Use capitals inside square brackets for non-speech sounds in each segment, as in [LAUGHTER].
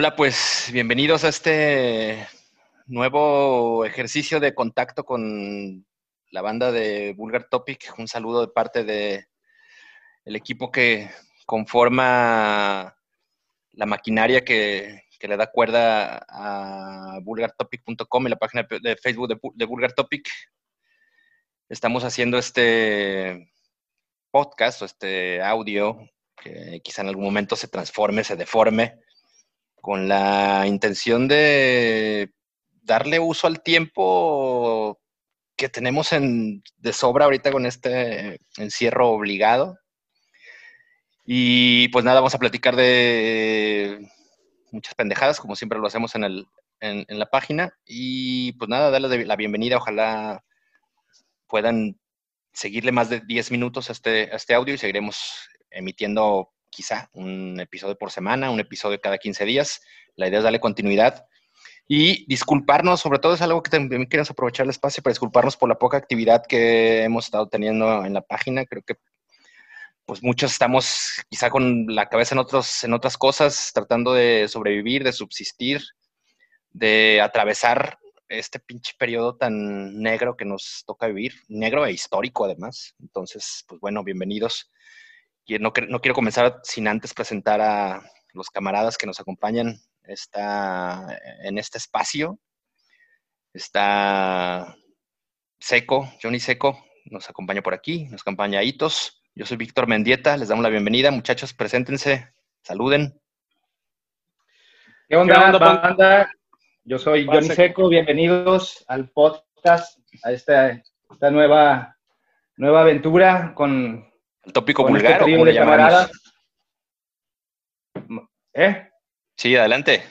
Hola, pues bienvenidos a este nuevo ejercicio de contacto con la banda de Vulgar Topic. Un saludo de parte de equipo que conforma la maquinaria que, le da cuerda a vulgartopic.com y la página de Facebook de, de Vulgar Topic. Estamos haciendo este podcast o este audio que quizá en algún momento se transforme, se deforme, con la intención de darle uso al tiempo que tenemos en, de sobra ahorita con este encierro obligado. Y pues nada, vamos a platicar de muchas pendejadas, como siempre lo hacemos en, el, en, la página. Y pues nada, darles la bienvenida, ojalá puedan seguirle más de 10 minutos a este, a este audio y seguiremos emitiendo quizá un episodio por semana, un episodio cada 15 días. La idea es darle continuidad y disculparnos, sobre todo es algo que también queremos aprovechar el espacio para disculparnos por la poca actividad que hemos estado teniendo en la página. Creo que pues muchos estamos quizá con la cabeza en, otros, en otras cosas, tratando de sobrevivir, de subsistir, de atravesar este pinche periodo tan negro que nos toca vivir, negro e histórico además. Entonces, pues bueno, bienvenidos no, no quiero comenzar sin antes presentar a los camaradas que nos acompañan en este espacio. Está Seco, Johnny Seco, nos acompaña por aquí, nos acompaña Hitos. Yo soy Víctor Mendieta, les damos la bienvenida. Muchachos, preséntense, saluden. ¿Qué onda, banda? Yo soy Johnny Seco, bienvenidos al podcast, a esta, esta nueva, nueva aventura con el tópico vulgar, este o ¿Eh? Sí, adelante.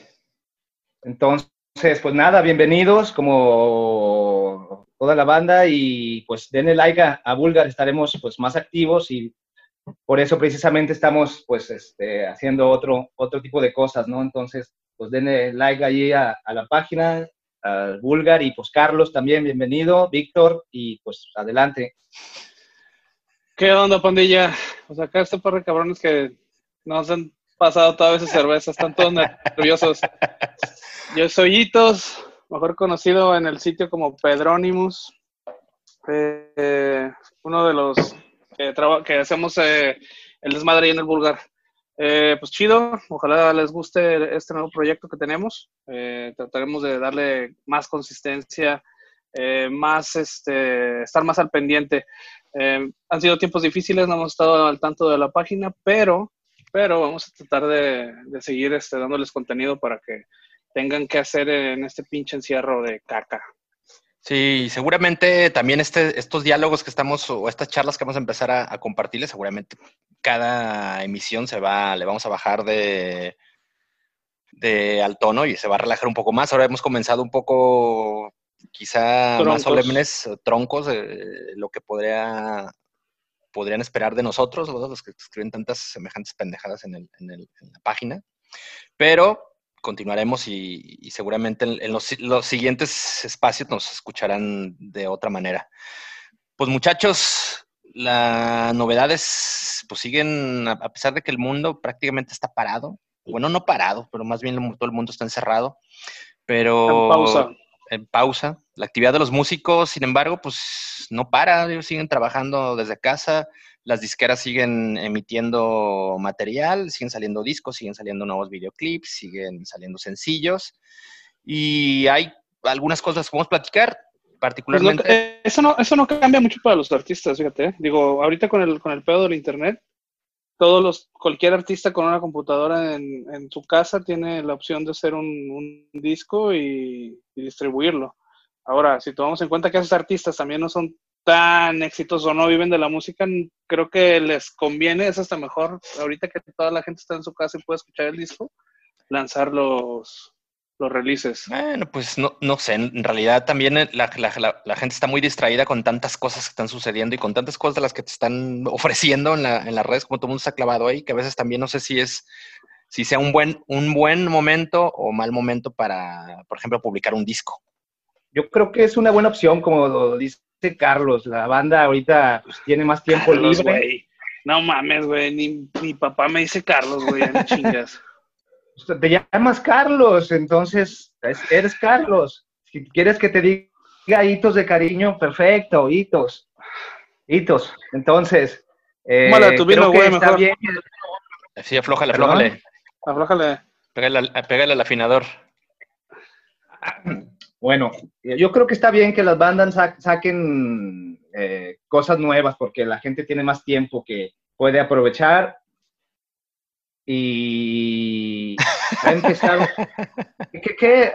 Entonces, pues nada, bienvenidos como toda la banda y pues denle like a, a Vulgar, estaremos pues más activos y por eso precisamente estamos pues este, haciendo otro, otro tipo de cosas, ¿no? Entonces, pues denle like allí a, a la página, al Vulgar y pues Carlos también, bienvenido, Víctor y pues adelante. ¿Qué onda, pandilla? Pues acá este par de cabrones que nos han pasado toda vez cerveza, están todos [LAUGHS] nerviosos. Yo soy Itos, mejor conocido en el sitio como Pedronimus. Eh, uno de los que, que hacemos eh, el desmadre en el vulgar. Eh, pues chido, ojalá les guste este nuevo proyecto que tenemos. trataremos de darle más consistencia, más este, estar más al pendiente. Eh, han sido tiempos difíciles, no hemos estado al tanto de la página, pero, pero vamos a tratar de, seguir este, dándoles contenido para que tengan que hacer en este pinche encierro de caca. Sí, seguramente también este, estos diálogos que estamos, o estas charlas que vamos a empezar a, compartirles, seguramente cada emisión se va, le vamos a bajar de, de al tono y se va a relajar un poco más. Ahora hemos comenzado un poco quizá más solemnes, troncos, de lo que podría, podrían esperar de nosotros, los que escriben tantas semejantes pendejadas en, el, en, el, la página. Pero continuaremos y, seguramente en, los, los, siguientes espacios nos escucharán de otra manera. Pues muchachos, las novedades pues siguen, a pesar de que el mundo prácticamente está parado, bueno, no parado, pero más bien todo el mundo está encerrado, pero... pausa en pausa. La actividad de los músicos, sin embargo, pues no para, ellos siguen trabajando desde casa, las disqueras siguen emitiendo material, siguen saliendo discos, siguen saliendo nuevos videoclips, siguen saliendo sencillos y hay algunas cosas que podemos platicar, particularmente. Pues eh, eso, no, eso no cambia mucho para los artistas, fíjate. ¿eh? Digo, ahorita con el, con el pedo del internet, todos los, cualquier artista con una computadora en, su casa tiene la opción de hacer un, disco y, distribuirlo. Ahora, si tomamos en cuenta que esos artistas también no son tan exitosos o no viven de la música, creo que les conviene, es hasta mejor, ahorita que toda la gente está en su casa y puede escuchar el disco, lanzar los, los releases? Bueno, pues no, no sé, en realidad también eh, la, la, gente está muy distraída con tantas cosas que están sucediendo y con tantas cosas de las que te están [LAUGHS] ofreciendo en, la, en las redes, como todo el mundo está clavado ahí, que a veces también no sé si es, si sea un buen, un buen momento o mal momento para, por ejemplo, publicar un disco. Yo creo que es una buena opción, como dice Carlos, la banda ahorita pues, tiene más tiempo libre. No mames, güey, ni mi papá me dice Carlos, güey, [LAUGHS] chingas. Te llamas Carlos, entonces eres Carlos. Si quieres que te diga hitos de cariño, perfecto, hitos. Hitos. Entonces, eh, creo que está bien. Sí, aflójale, aflójale. Aflójale. Pégale, al afinador. Bueno, yo creo que está bien que las bandas saquen eh, cosas nuevas porque la gente tiene más tiempo que puede aprovechar y [LAUGHS] ha empezado. ¿Qué,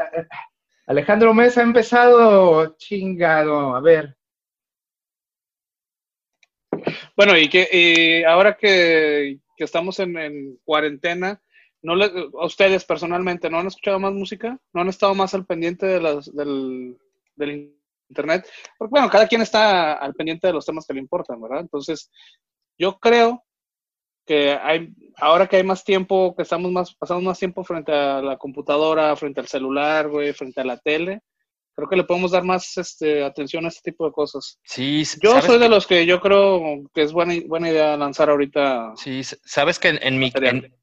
Alejandro Mesa ha empezado chingado, a ver. Bueno, y que ahora que, estamos en, cuarentena, ¿no a ustedes personalmente no han escuchado más música? ¿No han estado más al pendiente de las, del, del internet? Porque bueno, cada quien está al pendiente de los temas que le importan, ¿verdad? Entonces, yo creo que hay, ahora que hay más tiempo, que estamos más, pasamos más tiempo frente a la computadora, frente al celular, güey, frente a la tele, creo que le podemos dar más este, atención a este tipo de cosas. Sí, yo soy de los que yo creo que es buena, buena idea lanzar ahorita. Sí, sabes que en, mi,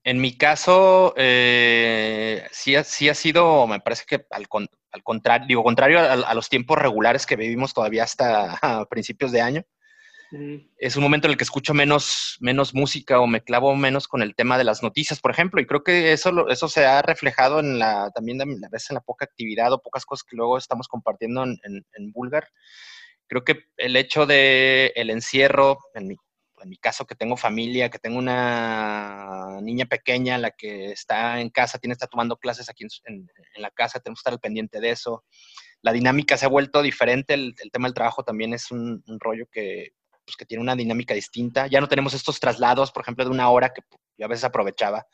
en, mi caso eh, sí, ha, sí ha sido, me parece que al, al contrario, digo, contrario a, los tiempos regulares que vivimos todavía hasta [LAUGHS] principios de año es un momento en el que escucho menos, menos música o me clavo menos con el tema de las noticias, por ejemplo, y creo que eso, eso se ha reflejado en la, también a veces en la poca actividad o pocas cosas que luego estamos compartiendo en, en, Bulgar. Creo que el hecho de el encierro, en mi, en mi caso que tengo familia, que tengo una niña pequeña, la que está en casa, tiene estar tomando clases aquí en, en la casa, tenemos que estar al pendiente de eso la dinámica se ha vuelto diferente, el, tema del trabajo también es un, rollo que, pues, que tiene una dinámica distinta. Ya no tenemos estos traslados, por ejemplo, de una hora que yo a veces aprovechaba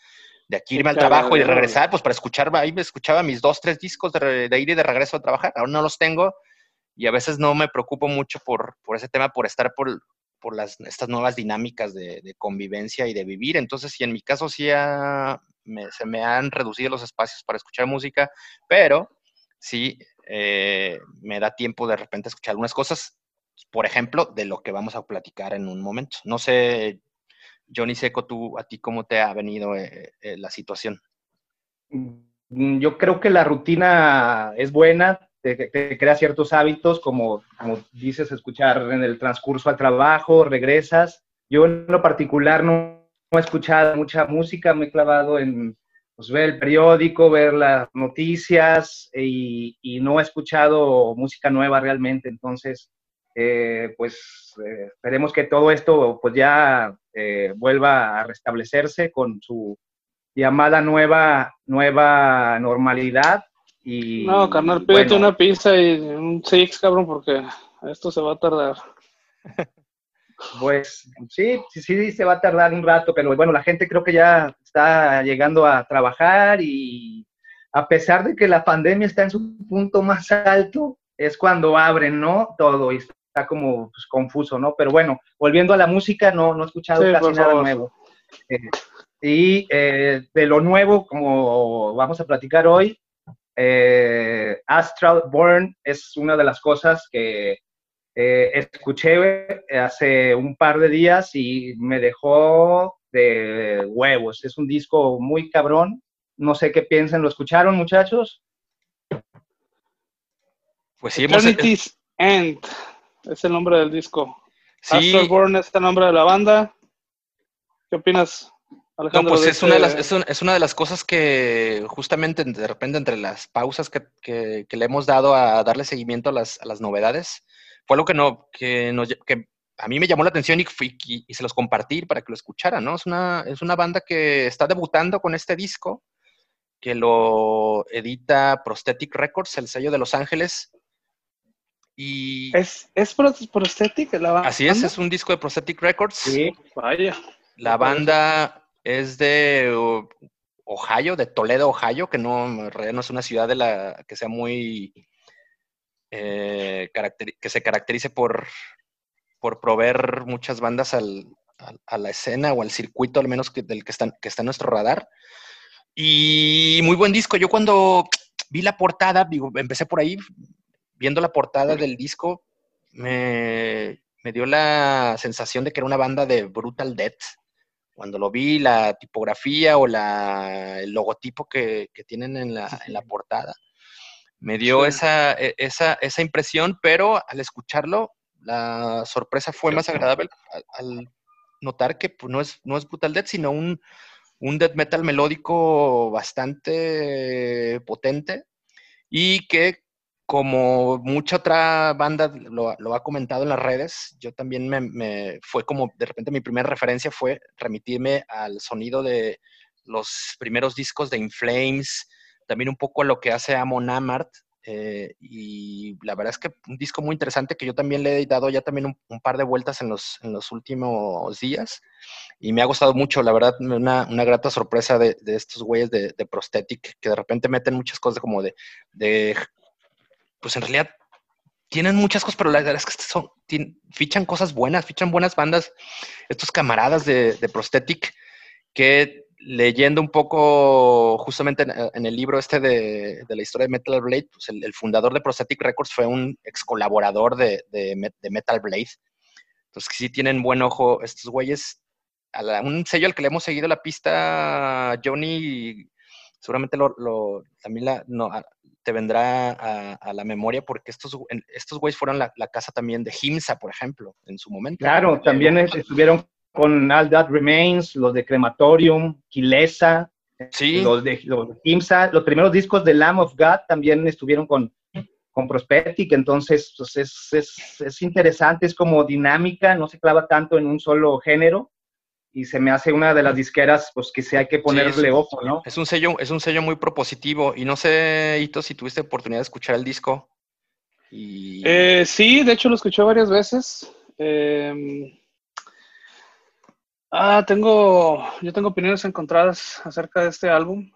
de aquí irme al trabajo y regresar, pues para escuchar, ahí me escuchaba mis dos, tres discos de, ir y de regreso a trabajar. Ahora no los tengo y a veces no me preocupo mucho por, por ese tema, por estar por, por las, estas nuevas dinámicas de, convivencia y de vivir. Entonces, sí, en mi caso sí se me han reducido los espacios para escuchar música, pero sí eh, me da tiempo de repente escuchar algunas cosas por ejemplo, de lo que vamos a platicar en un momento. No sé, Johnny Seco, tú, a ti, ¿cómo te ha venido eh, eh, la situación? Mm, yo creo que la rutina es buena, te, crea ciertos hábitos, como, como dices, escuchar en el transcurso al trabajo, regresas. Yo en lo particular no, he escuchado mucha música, me he clavado en pues, ver el periódico, ver las noticias y, y no he escuchado música nueva realmente. Entonces, eh, pues eh, esperemos que todo esto pues ya eh, vuelva a restablecerse con su llamada nueva, nueva normalidad. Y, no, carnal, pídete una pizza y un six, cabrón, porque esto se va a tardar. [LAUGHS] Pues sí, sí, sí, se va a tardar un rato, pero bueno, la gente creo que ya está llegando a trabajar y a pesar de que la pandemia está en su punto más alto, es cuando abren, ¿no? Todo y está como pues, confuso, ¿no? Pero bueno, volviendo a la música, no, no he escuchado casi nada nuevo. Eh, y eh, de lo nuevo, como vamos a platicar hoy, eh, Astral Born es una de las cosas que escuché hace un par de días y me dejó de huevos. Es un disco muy cabrón. No sé qué piensan. ¿Lo escucharon, muchachos? Pues sí, hemos... End es el nombre del disco. Sí. Born es el nombre de la banda. ¿Qué opinas, Alejandro? No, pues es, una de las, es, una de las cosas que justamente de repente entre las pausas que, que, le hemos dado a darle seguimiento a las, a las novedades, fue lo que, no, que, nos, que a mí me llamó la atención y, y, y, se los compartí para que lo escucharan, ¿no? Es una, es una banda que está debutando con este disco, que lo edita Prosthetic Records, el sello de Los Ángeles, y ¿Es, es Prosthetic la banda? Así es, es un disco de Prosthetic Records. Sí, vaya. La banda es de Ohio, de Toledo, Ohio, que no, no es una ciudad de la que sea muy eh, que se caracterice por, por proveer muchas bandas al, a la escena o al circuito, al menos que, del que está, que está en nuestro radar. Y muy buen disco. Yo cuando vi la portada, digo, empecé por ahí, viendo la portada del disco, me, dio la sensación de que era una banda de Brutal Death. cuando lo vi, la tipografía o la, el logotipo que, tienen en la, en la, portada, me dio esa, e, esa, esa, impresión, pero al escucharlo, la sorpresa fue más agradable al, notar que pues, no, es, no es Brutal Death, sino un, un death metal melódico bastante potente y que como mucha otra banda lo, ha comentado en las redes, yo también me, fue como, de repente mi primera referencia fue remitirme al sonido de los primeros discos de Inflames, también un poco a lo que hace Amon Amart, eh, y la verdad es que un disco muy interesante que yo también le he dado ya también un, par de vueltas en los, últimos días y me ha gustado mucho, la verdad, una, una grata sorpresa de, estos güeyes de, Prosthetic que de repente meten muchas cosas como de pues en realidad tienen muchas cosas, pero la verdad es que son, fichan cosas buenas, fichan buenas bandas, estos camaradas de, Prosthetic que leyendo un poco justamente en, el libro este de, la historia de Metal Blade, pues el, fundador de Prosthetic Records fue un ex colaborador de, Metal Blade. Entonces, sí tienen buen ojo estos güeyes. un sello al que le hemos seguido la pista, Johnny, seguramente lo, también te vendrá a, la memoria porque estos, estos güeyes fueron la, la, casa también de Himsa, por ejemplo, en su momento. Claro, también estuvieron con All That Remains, los de Crematorium, Kilesa, sí. los de los los primeros discos de Lamb of God también estuvieron con, con Prospetic, entonces pues es, es, es, interesante, es como dinámica, no se clava tanto en un solo género y se me hace una de las disqueras pues que sí hay que ponerle ojo, ¿no? Es un sello, es un sello muy propositivo y no sé, Hito, si tuviste oportunidad de escuchar el disco. Y... Eh, sí, de hecho lo escuché varias veces. Eh, Ah, tengo, yo tengo opiniones encontradas acerca de este álbum.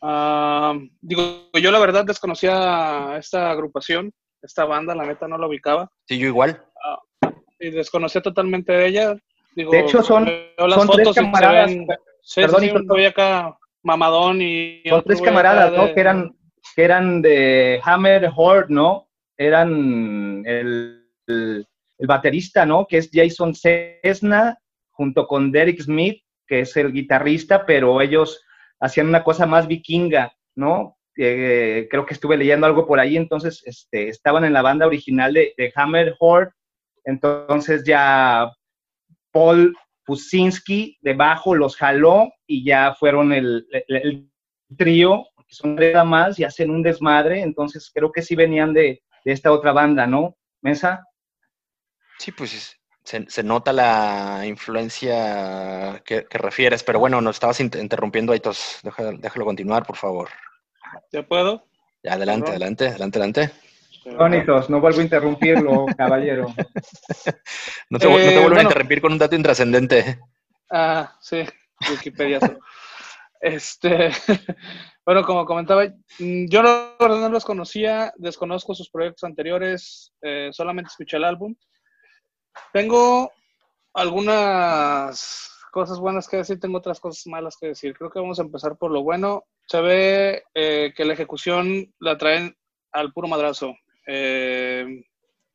Ah, digo, yo la verdad desconocía esta agrupación, esta banda, la neta no la ubicaba. Sí, yo igual. Ah, y desconocía totalmente de ella. De hecho, son, las fotos tres camaradas. sí, perdón, sí, acá mamadón y... Son tres camaradas, ¿no? Que eran, que eran de Hammer Horde, ¿no? Eran el, el, el baterista, ¿no? Que es Jason Cessna, junto con Derek Smith, que es el guitarrista, pero ellos hacían una cosa más vikinga, ¿no? Eh, creo que estuve leyendo algo por ahí, entonces este, estaban en la banda original de, Hammer Horde, entonces ya Paul Pusinski de bajo los jaló y ya fueron el, trío, que son tres más y hacen un desmadre, entonces creo que sí venían de, de esta otra banda, ¿no? Mesa. Sí, pues se, nota la influencia que, refieres, pero bueno, nos estabas interrumpiendo, Aitos. Déjalo, déjalo continuar, por favor. ¿Ya puedo? Ya, adelante, adelante, adelante, adelante. Bonitos, no vuelvo a interrumpirlo, [LAUGHS] caballero. No, te, vuelvo a eh, interrumpir con un dato intrascendente. Ah, sí, Wikipedia. este, [LAUGHS] bueno, como comentaba, mm, yo no, no los conocía, desconozco sus proyectos anteriores, eh, solamente escuché el álbum. Tengo algunas cosas buenas que decir, tengo otras cosas malas que decir. Creo que vamos a empezar por lo bueno. Se ve eh, que la ejecución la traen al puro madrazo. Eh,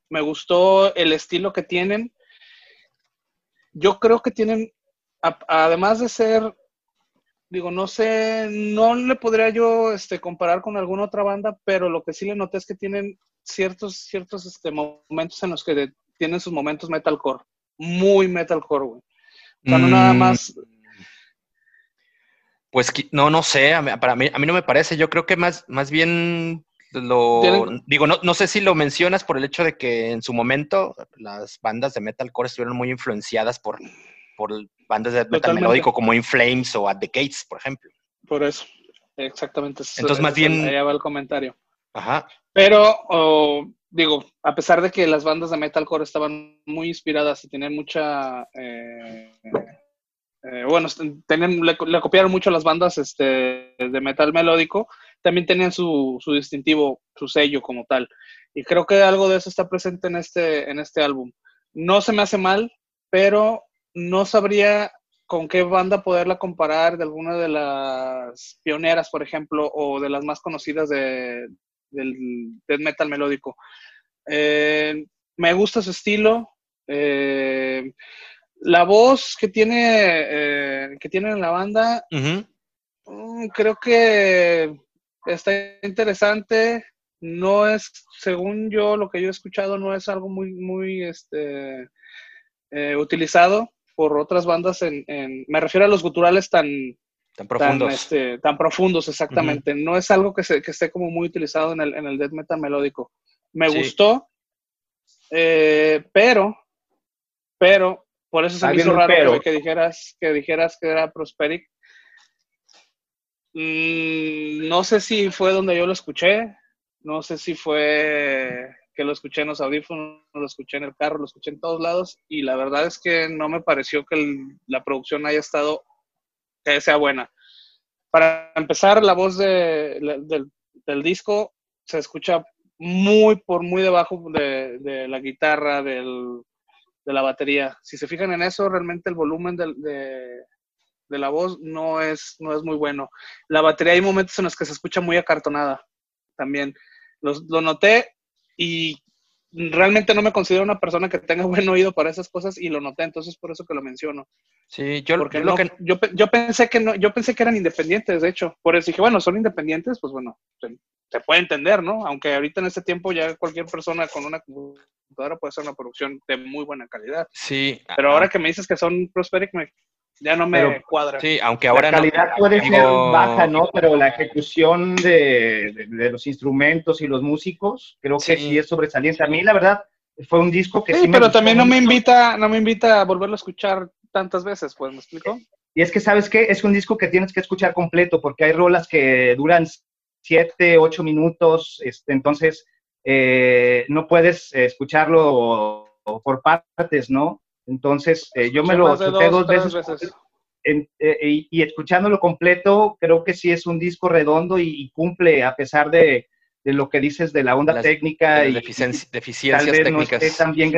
me gustó el estilo que tienen. Yo creo que tienen, además de ser, digo, no sé, no le podría yo este, comparar con alguna otra banda, pero lo que sí le noté es que tienen ciertos, ciertos este, momentos en los que tienen sus momentos metalcore, muy metalcore, güey. O sea, no nada mm. más. Pues no, no sé, para mí, a mí no me parece. Yo creo que más, más bien lo digo, no, no sé si lo mencionas por el hecho de que en su momento las bandas de metalcore estuvieron muy influenciadas por, por bandas de metal melódico como In Flames o At the Gates, por ejemplo. Por eso, exactamente. Entonces, más bien. Allá va el comentario. Ajá. Pero, digo, a pesar de que las bandas de metalcore estaban muy inspiradas y tenían mucha... Eh, eh, bueno, le, copiaron mucho las bandas este, de metal melódico, también tenían su, su, distintivo, su sello como tal. Y creo que algo de eso está presente en este, en este álbum. No se me hace mal, pero no sabría con qué banda poderla comparar de alguna de las pioneras, por ejemplo, o de las más conocidas de, del death metal melódico. Eh, me gusta su estilo. Eh, La voz que tiene, eh, que tiene en la banda, mm, creo que está interesante. No es, según yo, lo que yo he escuchado, no es algo muy, muy, este, eh, utilizado por otras bandas en, me refiero a los guturales tan tan profundos. este, tan, profundos exactamente. No es algo que, se, que esté como muy utilizado en el, en el death metal melódico. Me gustó eh, pero pero por eso se me hizo raro que, dijeras que dijeras que era Prosperic mm, no sé si fue donde yo lo escuché no sé si fue que lo escuché en los audífonos, lo escuché en el carro, lo escuché en todos lados y la verdad es que no me pareció que la producción haya estado, que sea buena. Para empezar, la voz de, del, disco se escucha muy por muy debajo de, la guitarra, de la batería. Si se fijan en eso, realmente el volumen de, la voz no es, no es muy bueno. La batería hay momentos en los que se escucha muy acartonada también. lo noté y realmente no me considero una persona que tenga [LAUGHS] buen oído para esas cosas y lo noté, entonces por eso que lo menciono. Sí, yo, Porque lo que... yo, yo, pensé que no, yo pensé que eran independientes, de hecho. Por eso dije, bueno, son independientes, pues bueno, se, puede entender, ¿no? Aunque ahorita en este tiempo ya cualquier persona con una computadora puede hacer una producción de muy buena calidad. Sí. Pero ahora que me dices que son Prosperic, me, ya no me cuadra. Sí, aunque ahora la calidad puede ser baja, ¿no? Pero la ejecución de, los instrumentos y los músicos creo que sí. es sobresaliente. A mí, la verdad, fue un disco que sí, sí pero también no me invita, no me invita a volverlo a escuchar tantas veces, pues, ¿me explico? Y es que, ¿sabes qué? Es un disco que tienes que escuchar completo porque hay rolas que duran siete, ocho minutos, este, entonces eh, no puedes escucharlo por partes, ¿no? Entonces, eh, yo me lo escuché dos, veces. Eh, y, escuchándolo completo, creo que sí es un disco redondo y, cumple a pesar de, lo que dices de la onda técnica. y, deficiencias técnicas. también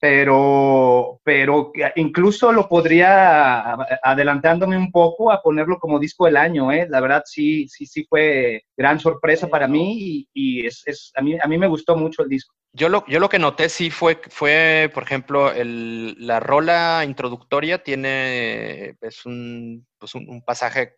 pero, pero incluso lo podría, adelantándome un poco, a ponerlo como disco del año, ¿eh? La verdad sí, sí, sí fue gran sorpresa para mí y, es, es, a, mí, a mí me gustó mucho el disco. Yo lo, yo lo que noté sí fue, fue por ejemplo, el, la rola introductoria tiene, es un, pues un, pasaje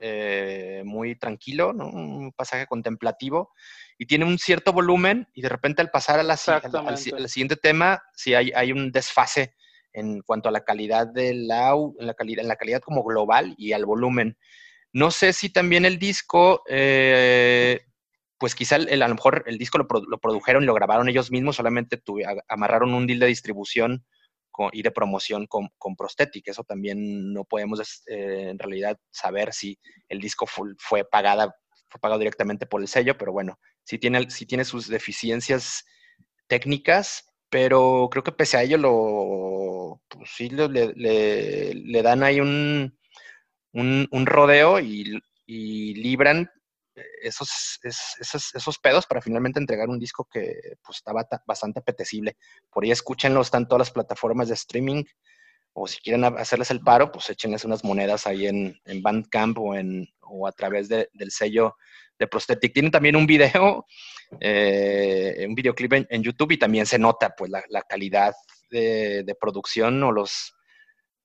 eh, muy tranquilo, ¿no? un pasaje contemplativo y tiene un cierto volumen y de repente al pasar a la, al, siguiente tema, sí hay, hay un desfase en cuanto a la calidad del en la calidad, en la calidad como global y al volumen. No sé si también el disco, eh, pues quizá el, a lo mejor el disco lo, produjeron y lo grabaron ellos mismos, solamente amarraron un deal de distribución y de promoción con, con Prosthetic. Eso también no podemos eh, en realidad saber si el disco fue, fue pagada pagado directamente por el sello, pero bueno, sí tiene, tiene sus deficiencias técnicas, pero creo que pese a ello lo, pues sí le, le, dan ahí un, un, rodeo y, libran esos, esos, esos, pedos para finalmente entregar un disco que pues, estaba bastante apetecible. Por ahí escúchenlo, están todas las plataformas de streaming, o si quieren hacerles el paro, pues échenles unas monedas ahí en, en Bandcamp o, en, o a través del sello de Prosthetic. Tienen también un video, eh, un videoclip en, YouTube y también se nota pues la, calidad de, producción o los,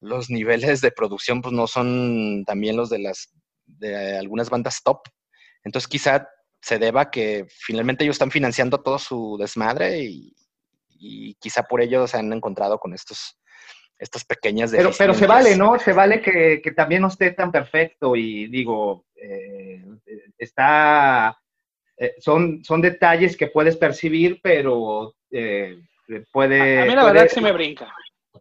los niveles de producción pues no son también los de las de algunas bandas top. Entonces quizá se deba que finalmente ellos están financiando todo su desmadre y, quizá por ello se han encontrado con estos estas pequeñas pero pero se vale no se vale que, que también no esté tan perfecto y digo eh, está, eh, son, son detalles que puedes percibir, pero eh, puede... A, mí la verdad que se me brinca.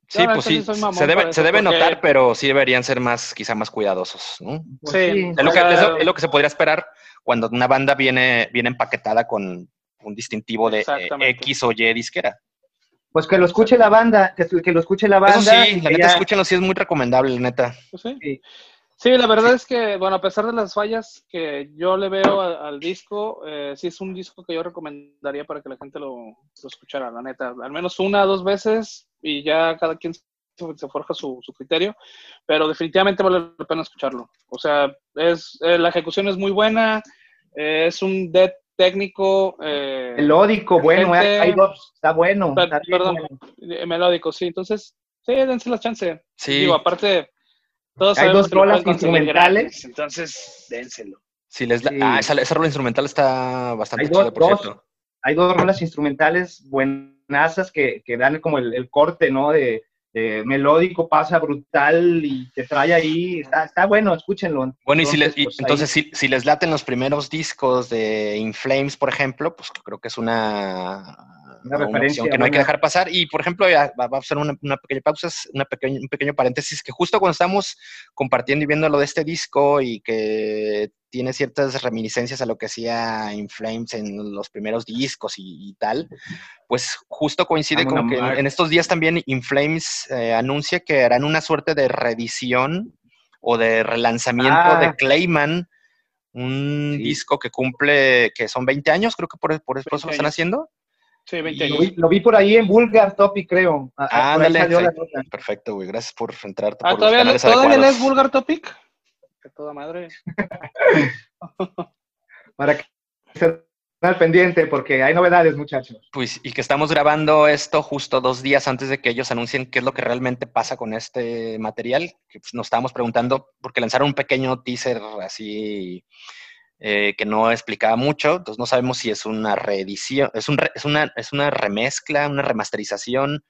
Sí, pues sí, se debe, se debe notar, pero sí deberían ser más, quizá más cuidadosos, ¿no? Pues sí. Es lo, que, es, lo, que, se podría esperar cuando una banda viene, viene empaquetada con un distintivo de X o Y disquera. Pues que lo escuche la banda, que, que lo escuche la banda. Eso sí, la neta, escúchenlo, sí es muy recomendable, neta. Pues sí. Sí, la verdad es que, bueno, a pesar de las fallas que yo le veo al, disco, eh, sí es un disco que yo recomendaría para que la gente lo, escuchara, la neta. Al menos una o dos veces y ya cada quien se, forja su, criterio, pero definitivamente vale la pena escucharlo. O sea, es eh, la ejecución es muy buena, eh, es un dead técnico. melódico, bueno, hay, está bueno. perdón, melódico, sí. Entonces, Sí, dense la chance. Sí. Digo, aparte, todos Hay dos rolas instrumentales. gratis, entonces, dénselo. Si les da- Sí. Ah, esa, esa rola instrumental está bastante Hay dos- chida, por dos. cierto. Hay dos rolas instrumentales buenazas que, que dan como el, el corte, ¿no? De, de melódico, pasa brutal y te trae ahí. Está, está bueno, escúchenlo. Bueno, y si les, y- pues, entonces, si, si les laten los primeros discos de In Flames, por ejemplo, pues creo que es una, Una una referencia que no hay que dejar pasar. Y, por ejemplo, ya va, va a ser una, una pequeña pausa, una pequeña, un pequeño paréntesis, que justo cuando estamos compartiendo y viendo lo de este disco y que tiene ciertas reminiscencias a lo que hacía In Flames en los primeros discos y, y tal, pues justo coincide con que en, estos días también In Flames eh, anuncia que harán una suerte de reedición o de relanzamiento Ah. de Clayman, un Sí. disco que cumple, que son 20 años, creo que por, por eso 20 lo están haciendo. Sí, 20 Lo vi, lo vi por ahí en Vulgar Topic, creo. Ah, Ándale. Perfecto, güey. Gracias por entrar Ah, por los ¿todavía, canales ¿todavía adecuados. lees Vulgar Topic? [LAUGHS] Que toda madre. [LAUGHS] Para que estén al pendiente, porque hay novedades, muchachos. Pues, y que estamos grabando esto justo dos días antes de que ellos anuncien qué es lo que realmente pasa con este material. Que pues, nos estábamos preguntando, porque lanzaron un pequeño teaser así eh, que no explicaba mucho, entonces no sabemos si es una reedición, es, un re- es, una, es una remezcla, una remasterización,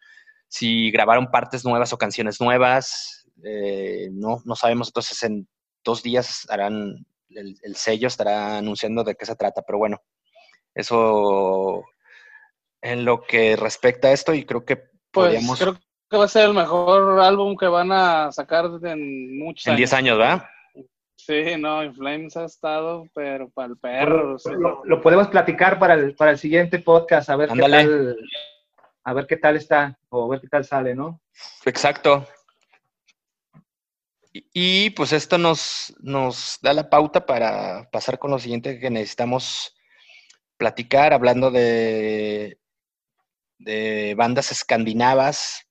si grabaron partes nuevas o canciones nuevas, eh, no, no sabemos, entonces en dos días harán, el, el sello estará anunciando de qué se trata, pero bueno, eso en lo que respecta a esto y creo que Pues podríamos creo que va a ser el mejor álbum que van a sacar en muchos en 10 años, ¿verdad? Sí, no, In Flames ha estado, pero para el perro. Lo, lo podemos platicar para el, para el siguiente podcast, a ver Ándale. qué tal, a ver qué tal está, o a ver qué tal sale, ¿no? Exacto. Y, y, pues esto nos, nos da la pauta para pasar con lo siguiente que necesitamos platicar, hablando de, de bandas escandinavas.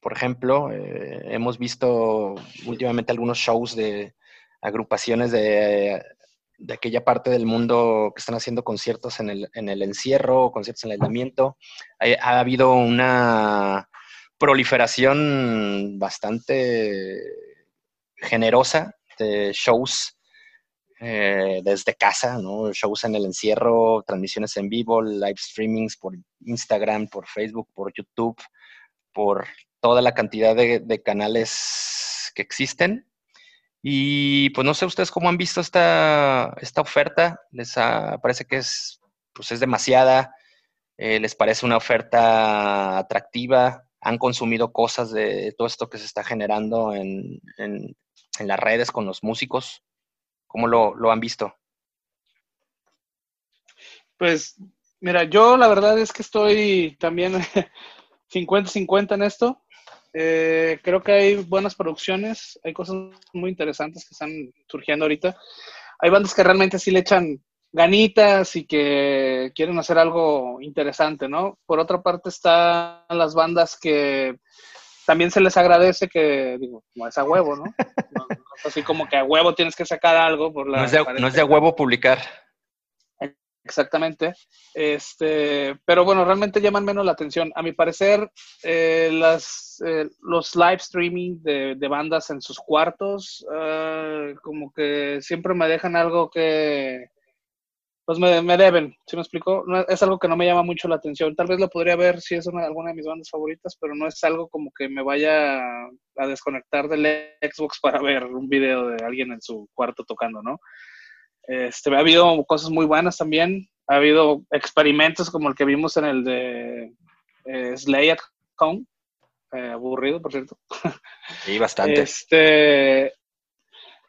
Por ejemplo, eh, hemos visto últimamente algunos shows de agrupaciones de, de aquella parte del mundo que están haciendo conciertos en el, en el encierro, conciertos en el aislamiento. Ha, ha habido una proliferación bastante generosa de shows eh, desde casa, ¿no? Shows en el encierro, transmisiones en vivo, live streamings por Instagram, por Facebook, por YouTube, por toda la cantidad de canales que existen. Y pues no sé ustedes cómo han visto esta, esta oferta. ¿Les ha- parece que es, pues es demasiada? Eh, ¿Les parece una oferta atractiva? ¿Han consumido cosas de todo esto que se está generando en, en- en las redes con los músicos? ¿Cómo lo, lo han visto? Pues, mira, yo la verdad es que estoy también [LAUGHS] 50-50 en esto. Eh, creo que hay buenas producciones, hay cosas muy interesantes que están surgiendo ahorita. Hay bandas que realmente sí le echan ganitas y que quieren hacer algo interesante, ¿no? Por otra parte están las bandas que también se les agradece que, digo, no es a huevo, ¿no? [LAUGHS] No- no es así como que a huevo tienes que sacar algo por la... No es de, no es de a huevo publicar. Exactamente. Este, pero bueno, realmente llaman menos la atención. A mi parecer, eh, las, eh, los live streaming de, de bandas en sus cuartos, eh, como que siempre me dejan algo que, pues me, me deben, ¿sí me explico? Es algo que no me llama mucho la atención. Tal vez lo podría ver si es una, alguna de mis bandas favoritas, pero no es algo como que me vaya a desconectar del Xbox para ver un video de alguien en su cuarto tocando, ¿no? Este, ha habido cosas muy buenas también. Ha habido experimentos como el que vimos en el de eh, Slay at Home. Eh, aburrido, por cierto. [LAUGHS] Sí, bastante. Este,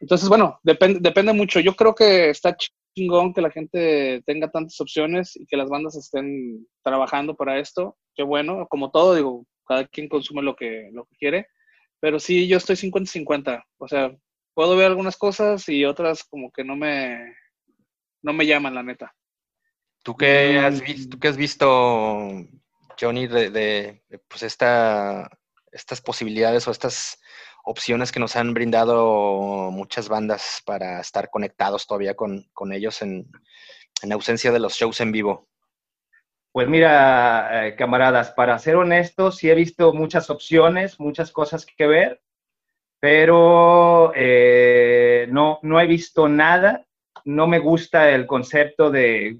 entonces, bueno, depende, depende mucho. Yo creo que está chingón que la gente tenga tantas opciones y que las bandas estén trabajando para esto. Qué bueno, como todo, digo, cada quien consume lo que, lo que quiere. Pero sí, yo estoy 50-50. O sea, puedo ver algunas cosas y otras como que no me, no me llaman, la neta. ¿Tú qué Mm. has visto, tú qué has visto Johnny, de, de, de, pues esta, estas posibilidades o estas opciones que nos han brindado muchas bandas para estar conectados todavía con, con ellos en, en ausencia de los shows en vivo? Pues mira, eh, camaradas, para ser honesto, sí he visto muchas opciones, muchas cosas que ver, pero eh, no, no he visto nada. No me gusta el concepto de,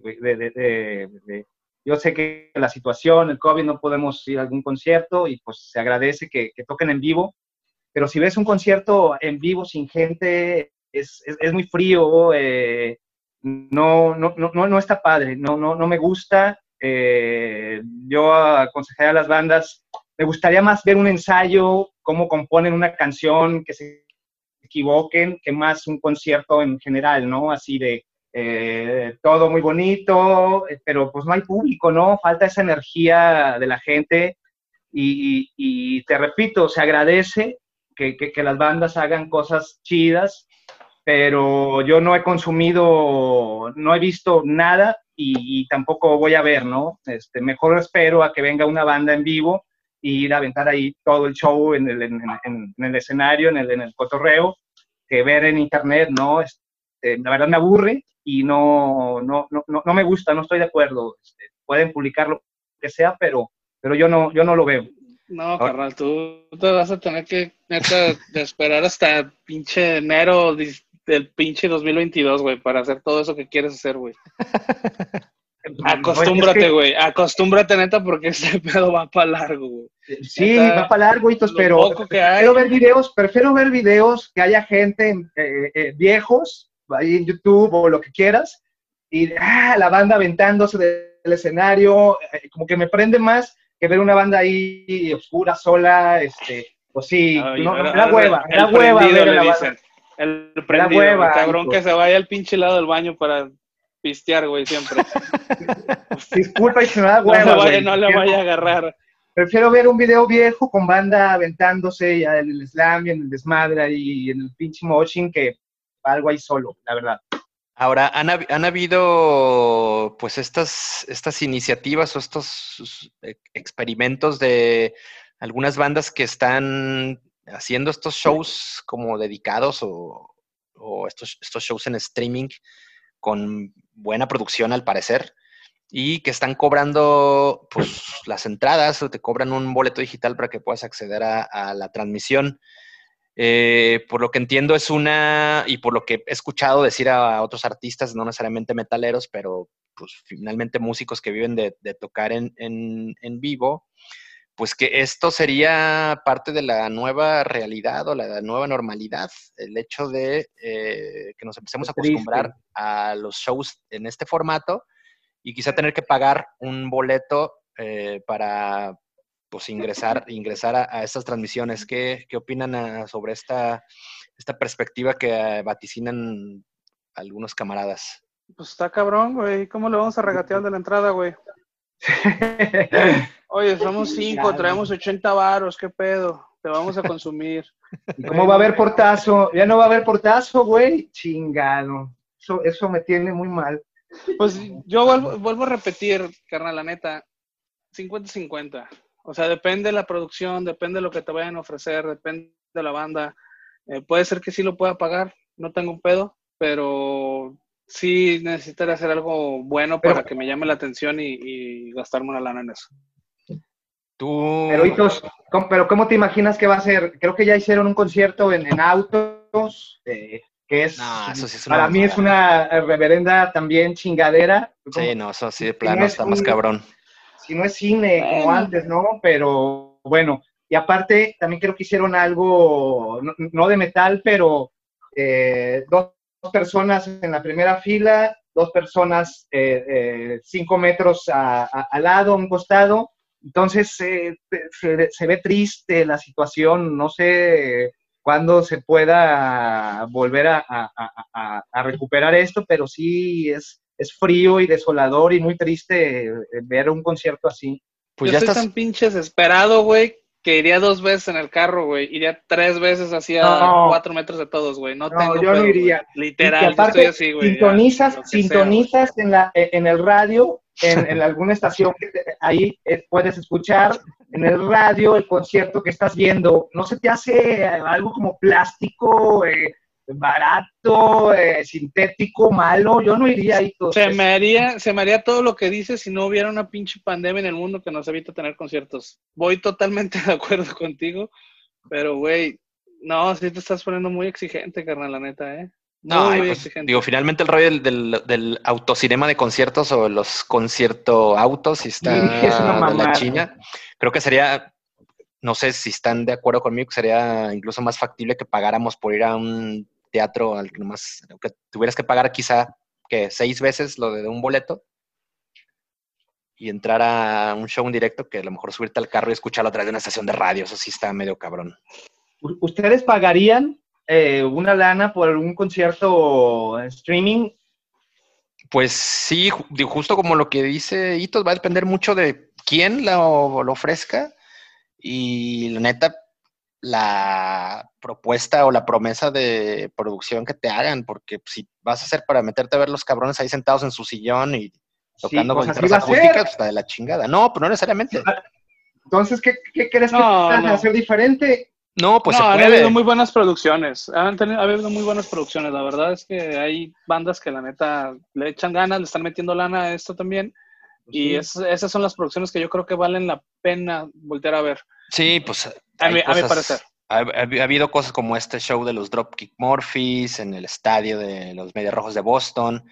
Yo sé que la situación, el COVID, no podemos ir a algún concierto y pues se agradece que, toquen en vivo, pero si ves un concierto en vivo sin gente, es, es, muy frío, eh, no, no, no, no está padre, no, no, no me gusta eh, yo aconsejaría a las bandas, me gustaría más ver un ensayo, cómo componen una canción, que se equivoquen, que más un concierto en general, ¿no? Así de eh, todo muy bonito, eh, pero pues no hay público, ¿no? Falta esa energía de la gente y, te repito, se agradece que, que, las bandas hagan cosas chidas, pero yo no he consumido, no he visto nada y, tampoco voy a ver, ¿no? Este, mejor espero a que venga una banda en vivo y ir a aventar ahí todo el show en el, en, el escenario, en el, en el cotorreo, que ver en internet, ¿no? Este, la verdad me aburre y no, no, no, no, me gusta, no estoy de acuerdo. Este, pueden publicar lo que sea, pero, pero yo, no, yo no lo veo. No, carnal, tú te vas a tener que esperar hasta pinche enero del pinche 2022, güey, para hacer todo eso que quieres hacer, güey. [LAUGHS] [LAUGHS] Acostúmbrate, güey. Acostúmbrate, neta, porque este [LAUGHS] pedo va para largo, güey. Sí, va para largo, pero prefiero ver videos, prefiero ver videos que haya gente eh, eh, viejos, ahí en YouTube o lo que quieras, y ah, la banda aventándose del escenario, eh, como que me prende más que ver una banda ahí oscura, sola, este, pues sí, la hueva, la hueva ver la banda. El prendido, hueva, cabrón que se vaya al pinche lado del baño para pistear, güey, siempre. [LAUGHS] Disculpa y se me da hueva, no, vaya, no le vaya a agarrar. Prefiero ver un video viejo con banda aventándose y en el slam y en el desmadre y en el pinche motion que algo ahí solo, la verdad. Ahora, han, han, habido pues estas, estas iniciativas o estos experimentos de algunas bandas que están haciendo estos shows como dedicados o, estos, estos, shows en streaming con buena producción al parecer y que están cobrando pues [LAUGHS] las entradas o te cobran un boleto digital para que puedas acceder a, la transmisión. Eh, por lo que entiendo es una, y por lo que he escuchado decir a otros artistas, no necesariamente metaleros, pero pues finalmente músicos que viven de, tocar en, en vivo, pues que esto sería parte de la nueva realidad o la nueva normalidad, el hecho de eh, que nos empecemos a acostumbrar a los shows en este formato y quizá tener que pagar un boleto eh, para pues ingresar, ingresar a, estas transmisiones. ¿Qué, opinan ah, sobre esta, esta perspectiva que vaticinan algunos camaradas? Pues está cabrón, güey. ¿Cómo le vamos a regatear de la entrada, güey? [LAUGHS] Oye, somos cinco, traemos 80 varos, ¿qué pedo? Te vamos a consumir. [LAUGHS] cómo va a haber portazo? Ya no va a haber portazo, güey. Chingado. Eso, eso me tiene muy mal. Pues yo vuelvo, vuelvo a repetir, carnal, la neta, 50-50. O sea, depende de la producción, depende de lo que te vayan a ofrecer, depende de la banda. Eh, puede ser que sí lo pueda pagar, no tengo un pedo, pero sí necesitaría hacer algo bueno para que me llame la atención y, gastarme una lana en eso. Tú... Pero, ¿cómo, pero ¿cómo te imaginas que va a ser? Creo que ya hicieron un concierto en, autos, eh, que es, para mí es una reverenda también chingadera. Sí, no, eso sí de plano está más cabrón. Si no es cine como antes, ¿no? Pero bueno, y aparte también creo que hicieron algo, no, de metal, pero eh, dos personas en la primera fila, dos personas eh, eh, cinco metros al lado, a un costado. Entonces se, ve triste la situación, no sé cuándo se pueda volver a, recuperar esto, pero sí es, es frío y desolador y muy triste eh, ver un concierto así. Pues ya estoy tan pinches esperado, güey, que iría dos veces en el carro, güey. Iría tres veces hacia cuatro metros de todos, güey. No, tengo yo no iría. Literal, yo estoy así, güey. Sintonizas, sintonizas en, la, en el radio, en, [LAUGHS] alguna estación que ahí eh, puedes escuchar en el radio el concierto que estás viendo. ¿No se te hace algo como plástico? Eh, barato, eh, sintético, malo, yo no iría ahí. Se me, haría, se me haría todo lo que dices si no hubiera una pinche pandemia en el mundo que nos evita tener conciertos. Voy totalmente [LAUGHS] de acuerdo contigo, pero güey, no, sí te estás poniendo muy exigente, carnal, la neta, ¿eh? no, pues, digo, finalmente el rollo del, del, del, autocinema de conciertos o los concierto autos, si está [LAUGHS] de la China, creo que sería no sé si están de acuerdo conmigo, que sería incluso más factible que pagáramos por ir a un teatro al que nomás, que tuvieras que pagar quizá que seis veces lo de un boleto y entrar a un show en directo que a lo mejor subirte al carro y escucharlo a través de una estación de radio, eso sí está medio cabrón. ¿Ustedes pagarían eh, una lana por un concierto en streaming? Pues sí, justo como lo que dice Hitos, va a depender mucho de quién lo, lo ofrezca y la neta, la propuesta o la promesa de producción que te hagan, porque si vas a hacer para meterte a ver los cabrones ahí sentados en su sillón y tocando con guitarras acústicas, pues está de la chingada. No, pues no necesariamente. Entonces, ¿qué, qué crees que van a hacer diferente? No, pues no, se puede. han habido muy buenas producciones. Han tenido, ha habido muy buenas producciones. La verdad es que hay bandas que la neta le echan ganas, le están metiendo lana a esto también. Y esas son las producciones que yo creo que valen la pena voltear a ver. Sí, pues. A mi, parecer. Ha, habido cosas como este show de los Dropkick Murphys en el estadio de los Medias Rojos de Boston.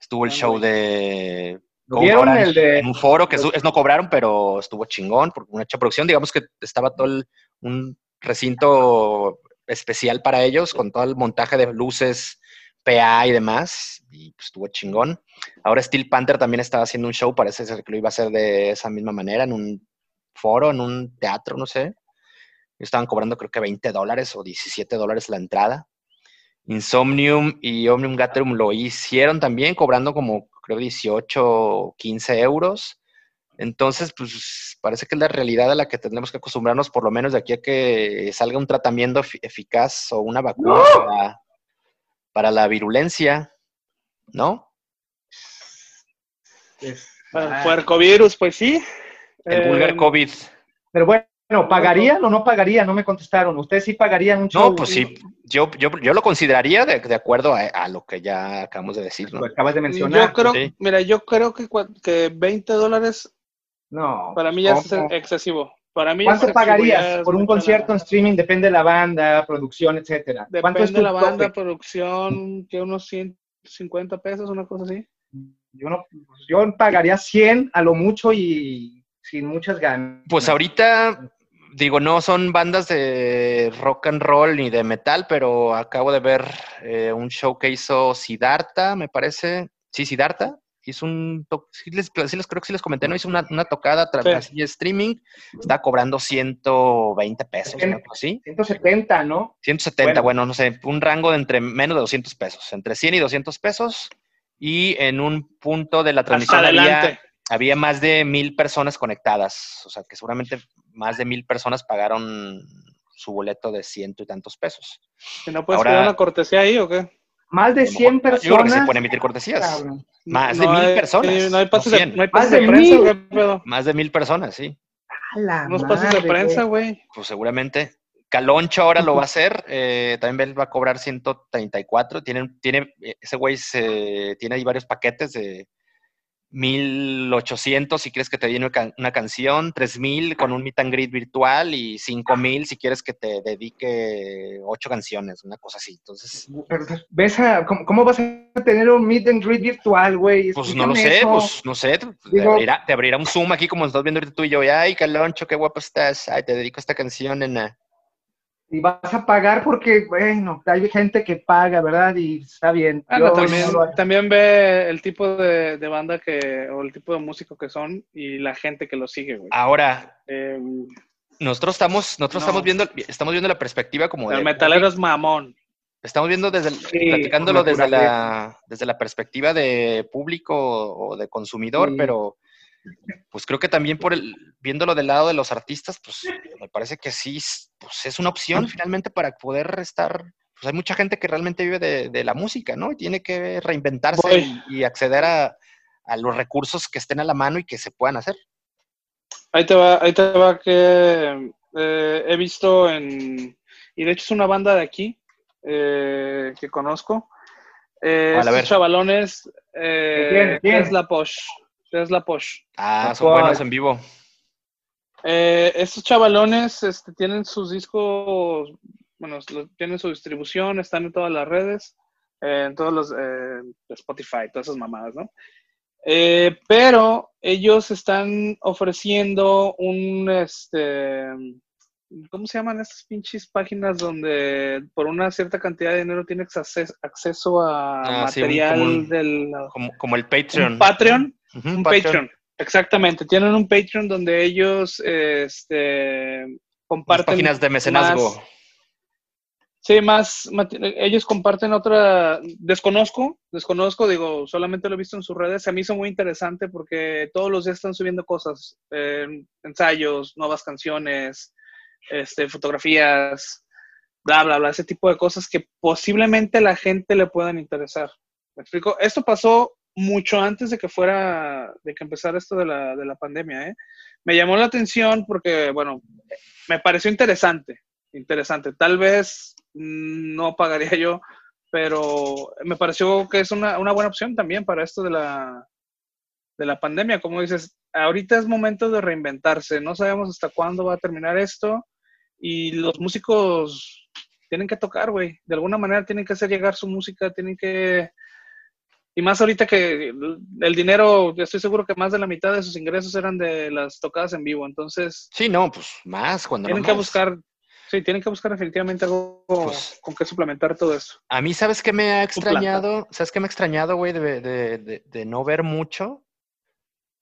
Estuvo el show de. ¿Vieron el de.? En un foro que es, no cobraron, pero estuvo chingón, porque una hecha producción. Digamos que estaba todo un recinto especial para ellos, con todo el montaje de luces, PA y demás, y pues, estuvo chingón. Ahora Steel Panther también estaba haciendo un show, parece ser que lo iba a hacer de esa misma manera, en un foro, en un teatro, no sé. Estaban cobrando creo que 20 dólares o 17 dólares la entrada. Insomnium y Omnium Gatherum lo hicieron también, cobrando como creo 18 o 15 euros. Entonces, pues parece que es la realidad a la que tenemos que acostumbrarnos, por lo menos de aquí a que salga un tratamiento eficaz o una vacuna para, la virulencia, ¿no? Para el puercovirus, pues sí. El vulgar eh, COVID. Pero bueno, ¿pagarían o no pagarían? No me contestaron. ¿Ustedes sí pagarían un show? No, pues sí. Yo, yo, yo lo consideraría de, acuerdo a, lo que ya acabamos de decir, ¿no? acabas de mencionar. Yo creo, mira, yo creo que, que 20 dólares no. Para mí ya es excesivo. Para mí ¿Cuánto pagarías por un concierto en streaming? Depende de la banda, producción, etcétera. Depende de la banda, producción, que unos 150 pesos, una cosa así. Yo no, yo pagaría 100 a lo mucho y sin muchas ganas. Pues ahorita, digo, no son bandas de rock and roll ni de metal, pero acabo de ver eh, un show que hizo Siddhartha, me parece. Sí, Siddhartha. Hizo un, sí les, creo que sí les comenté, ¿no? Hizo una, tocada a través de streaming, está cobrando 120 pesos, ¿no? ¿Sí? 170, ¿no? 170, bueno. bueno, no sé, un rango de entre menos de 200 pesos, entre 100 y 200 pesos, y en un punto de la transmisión había, había más de mil personas conectadas, o sea que seguramente más de mil personas pagaron su boleto de ciento y tantos pesos. no puedes Ahora, una cortesía ahí o qué? Más de 100 personas. Yo creo que se pueden emitir cortesías. Más de mil personas. no hay pases de, no hay más de, prensa, mil. Más de mil personas, sí. Unos pases de prensa, güey. Pues seguramente. Caloncho ahora lo va a [LAUGHS] hacer. Eh, también va a cobrar 134. Tiene, tiene, ese güey tiene ahí varios paquetes de 1800 si quieres que te den una canción, 3000 con un meet and greet virtual y 5000 si quieres que te dedique ocho canciones, una cosa así. Entonces, ¿ves cómo, vas a tener un meet and greet virtual, güey? Pues no lo sé, pues no sé. te, abrirá, un Zoom aquí como estás viendo tú y yo. Ay, Caloncho, qué guapo estás. Ay, te dedico esta canción, en y vas a pagar porque, bueno, hay gente que paga, ¿verdad? Y está bien. también, ve el tipo de, banda que, o el tipo de músico que son y la gente que lo sigue, güey. Ahora, em, nosotros estamos, nosotros estamos viendo, estamos viendo la perspectiva como el de... metalero es mamón. Estamos viendo desde, platicándolo desde la, desde la perspectiva de público o de consumidor, pero pues creo que también por el, viéndolo del lado de los artistas, pues me parece que sí, pues es una opción finalmente para poder estar, pues hay mucha gente que realmente vive de, la música, ¿no? Y tiene que reinventarse y, acceder a, los recursos que estén a la mano y que se puedan hacer. Ahí te va, ahí te va que eh, he visto en, y de hecho es una banda de aquí, eh, que conozco. Eh, Vale, estos chavalones, eh, ¿Quién? ¿Quién? Tesla Posh. Tesla Posh. Ah, son buenos en vivo. Eh, estos chavalones este, tienen sus discos, bueno, tienen su distribución, están en todas las redes, eh, en todos los eh, Spotify, todas esas mamadas, ¿no? Pero ellos están ofreciendo un, este, ¿cómo se llaman estas pinches páginas donde por una cierta cantidad de dinero tienes acces- acceso a Ah, sí, material como un- del Como, como el Patreon. un Patreon? Un Patreon. Exactamente. Tienen un Patreon donde ellos este, comparten. páginas de mecenazgo. más- sí, más. Ellos comparten otra. Desconozco, desconozco, digo, solamente lo he visto en sus redes. A mí hizo muy interesante porque todos los días están subiendo cosas: eh, ensayos, nuevas canciones, este, fotografías, bla, bla, bla. Ese tipo de cosas que posiblemente a la gente le puedan interesar. ¿Me explico? Esto pasó mucho antes de que fuera, de que empezara esto de la, de la pandemia, ¿eh? Me llamó la atención porque, bueno, me pareció interesante, interesante. Tal vez no pagaría yo, pero me pareció que es una, una buena opción también para esto de la, de la pandemia. Como dices, ahorita es momento de reinventarse, no sabemos hasta cuándo va a terminar esto y los músicos tienen que tocar, güey. De alguna manera tienen que hacer llegar su música, tienen que... Y más ahorita que el dinero, yo estoy seguro que más de la mitad de sus ingresos eran de las tocadas en vivo. Entonces, Sí, no, pues más cuando no tienen que más. buscar, sí, tienen que buscar definitivamente algo Pues- con que suplementar todo eso. A mí, ¿sabes qué me ha extrañado? ¿Sabes qué me ha extrañado, güey, de, de- de- de no ver mucho?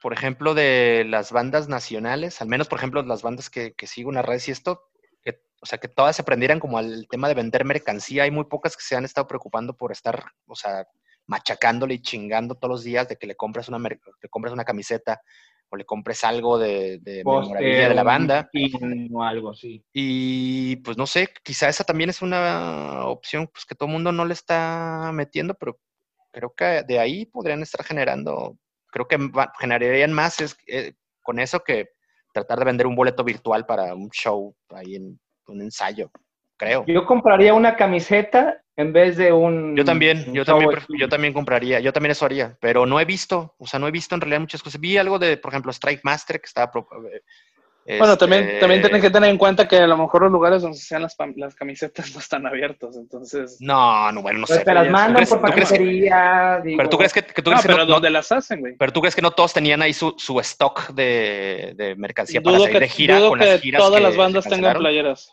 Por ejemplo, de las bandas nacionales, al menos, por ejemplo, las bandas que, que sigo en las redes y esto, que, o sea, que todas se aprendieran como al tema de vender mercancía. Hay muy pocas que se han estado preocupando por estar, o sea, machacándole y chingando todos los días de que le compres una, le compres una camiseta o le compres algo de, de memorabilia de la banda. o algo así. Y pues no sé, quizá esa también es una opción pues, que todo el mundo no le está metiendo, pero creo que de ahí podrían estar generando, creo que generarían más es- eh, con eso que tratar de vender un boleto virtual para un show ahí en un ensayo, creo. Yo compraría una camiseta en vez de un. Yo también, un yo también, yo también compraría, yo también eso haría, pero no he visto, o sea, no he visto en realidad muchas cosas. Vi algo de, por ejemplo, Strike Master que estaba... pro- eh, Bueno, también, este, también tienen que tener en cuenta que a lo mejor los lugares donde se hacían las, las camisetas [LAUGHS] no están abiertos, entonces... No, no, bueno, no Pues sé. te las ¿tú mandan crees- por que- paquetería. digo, Pero tú crees que, que tú No, crees que pero no- no- donde las hacen, güey. pero tú crees que no todos tenían ahí su, su stock de, de mercancía para salir que, de gira dudo con que las giras todas que las bandas tengan playeras.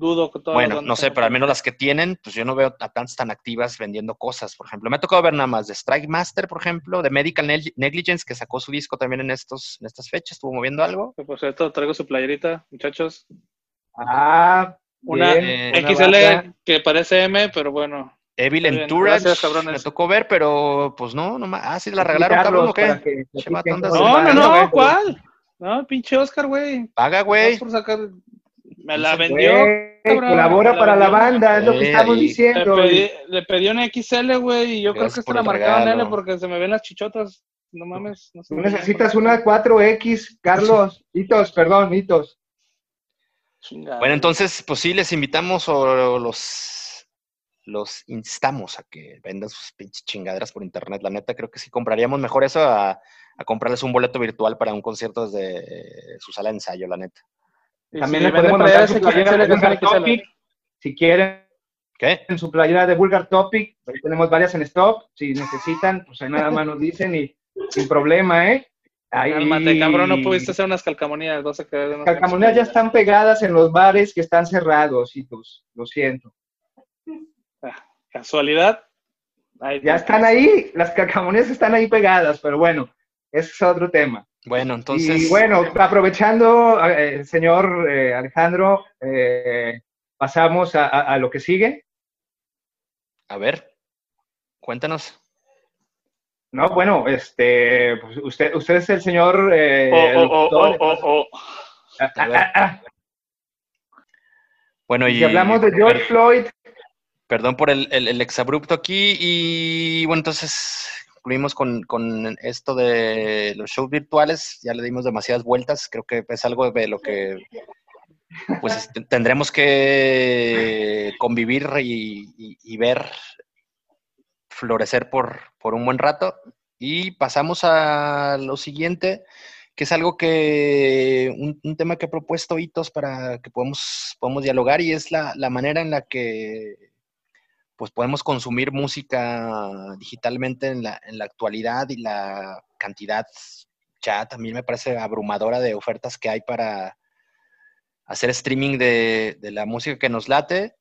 Dudo que todas Bueno, no sé, pero al menos las que tienen, pues yo no veo a tantas tan activas vendiendo cosas. Por ejemplo, me ha tocado ver nada más de Strike Master, por ejemplo, de Medical Neg- Negligence, que sacó su disco también en, estos, en estas fechas, estuvo moviendo algo. Por cierto, traigo su playerita, muchachos. Ah, Una bien, eh, una XL que parece M, pero bueno. Evil Entourage, gracias, me tocó ver, pero pues no, no ma- Ah, sí, la regalaron, cabrón, ¿o qué? que No, no, no. ¿cuál? No, pinche Oscar, güey. Paga, güey. Por sacar. Me la vendió. Colabora la para la banda, es lo que Eh, estamos ahí. Le diciendo. pedí, le pedí una XL, güey, y yo creo que esta por la el marcaban L porque se me ven las chichotas. No mames. No se Tú necesitas una 4X, Carlos. [LAUGHS] Hitos, perdón, hitos. Chingada, Bueno, entonces, pues sí, les invitamos o los, los instamos a que vendan sus pinches chingaderas por internet. La neta, creo que sí compraríamos mejor eso a, a comprarles un boleto virtual para un concierto desde su sala de ensayo, la neta. También si le venden podemos mandar playeras su playera de Vulgar. Topic. Si quieren, ¿Qué? en su playera de Vulgar Topic, ahí tenemos varias en stock. Si necesitan, pues ahí nada más nos dicen y sin problema, ¿eh? Ahí- Cálmate, cabrón, no pudiste hacer unas calcamonías, vas a quedar de unas Calcamonías ya están pegadas en los bares que están cerrados, hitos. Lo siento. Casualidad. Ahí Ya están ahí, las calcamonías están ahí pegadas, pero bueno, ese es otro tema. Bueno, entonces, y bueno, aprovechando, eh, señor eh, Alejandro, eh, pasamos a, a- a lo que sigue. a ver, cuéntanos. No, bueno, este, pues usted, usted es el señor. eh, Oh, oh, oh, oh, oh, oh. Ah, ah, ah, Bueno, y Si hablamos de George Floyd, perdón por el, el, el exabrupto aquí. Y bueno, entonces concluimos con, con esto de los shows virtuales. Ya le dimos demasiadas vueltas. Creo que es algo de lo que pues este, tendremos que convivir y, ver florecer por, por, un buen rato. Y pasamos a lo siguiente, que es algo que, un, tema que he propuesto Hitos para que podamos, podamos dialogar y es la, la manera en la que pues podemos consumir música digitalmente en la, en la actualidad y la cantidad ya también me parece abrumadora de ofertas que hay para hacer streaming de, la música que nos late.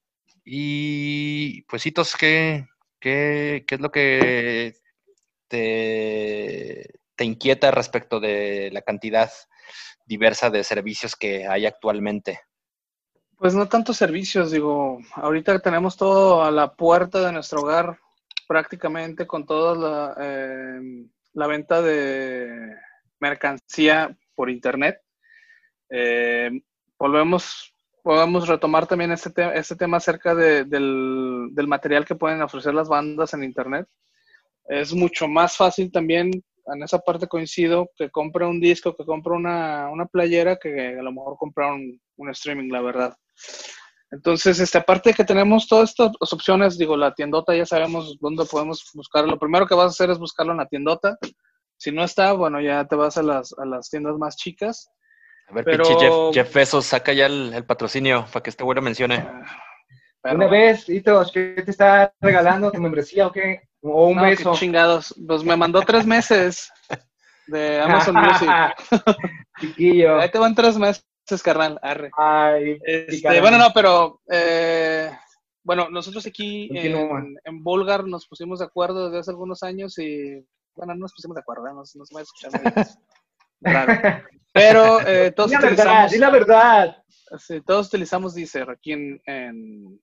Y pues, Hitos, ¿qué, qué, qué es lo que te, te inquieta respecto de la cantidad diversa de servicios que hay actualmente? Pues no tantos servicios, digo, ahorita tenemos todo a la puerta de nuestro hogar prácticamente con toda la, eh, venta de mercancía por internet. Eh, volvemos, podemos retomar también este, este tema acerca del, del, material que pueden ofrecer las bandas en internet. Es mucho más fácil también, en esa parte coincido, que compre un disco, que compre una, una playera, que a lo mejor comprar un, un streaming, la verdad. Entonces, este, aparte de que tenemos todas estas opciones, digo, la tiendota ya sabemos dónde podemos buscarlo. Lo primero que vas a hacer es buscarlo en la tiendota. Si no está, bueno, ya te vas a las, a las tiendas más chicas. A ver, pinche Jeff, Jeff Bezos, saca ya el, patrocinio para que este güey mencione. Una vez, Hitos, ¿qué te está regalando? ¿Tu membresía o qué? ¿O un beso? chingados. Pues me mandó tres meses de Amazon [LAUGHS] Music. Chiquillo. Ahí te van tres meses carnal, arre. Ay, este, bueno, no, pero eh, bueno, nosotros aquí en, en, Bulgar nos pusimos de acuerdo desde hace algunos años y bueno, no nos pusimos de acuerdo, no, se va a escuchar Claro. Pero eh, todos la utilizamos. Verdad, la verdad. Sí, todos utilizamos Deezer aquí en, en,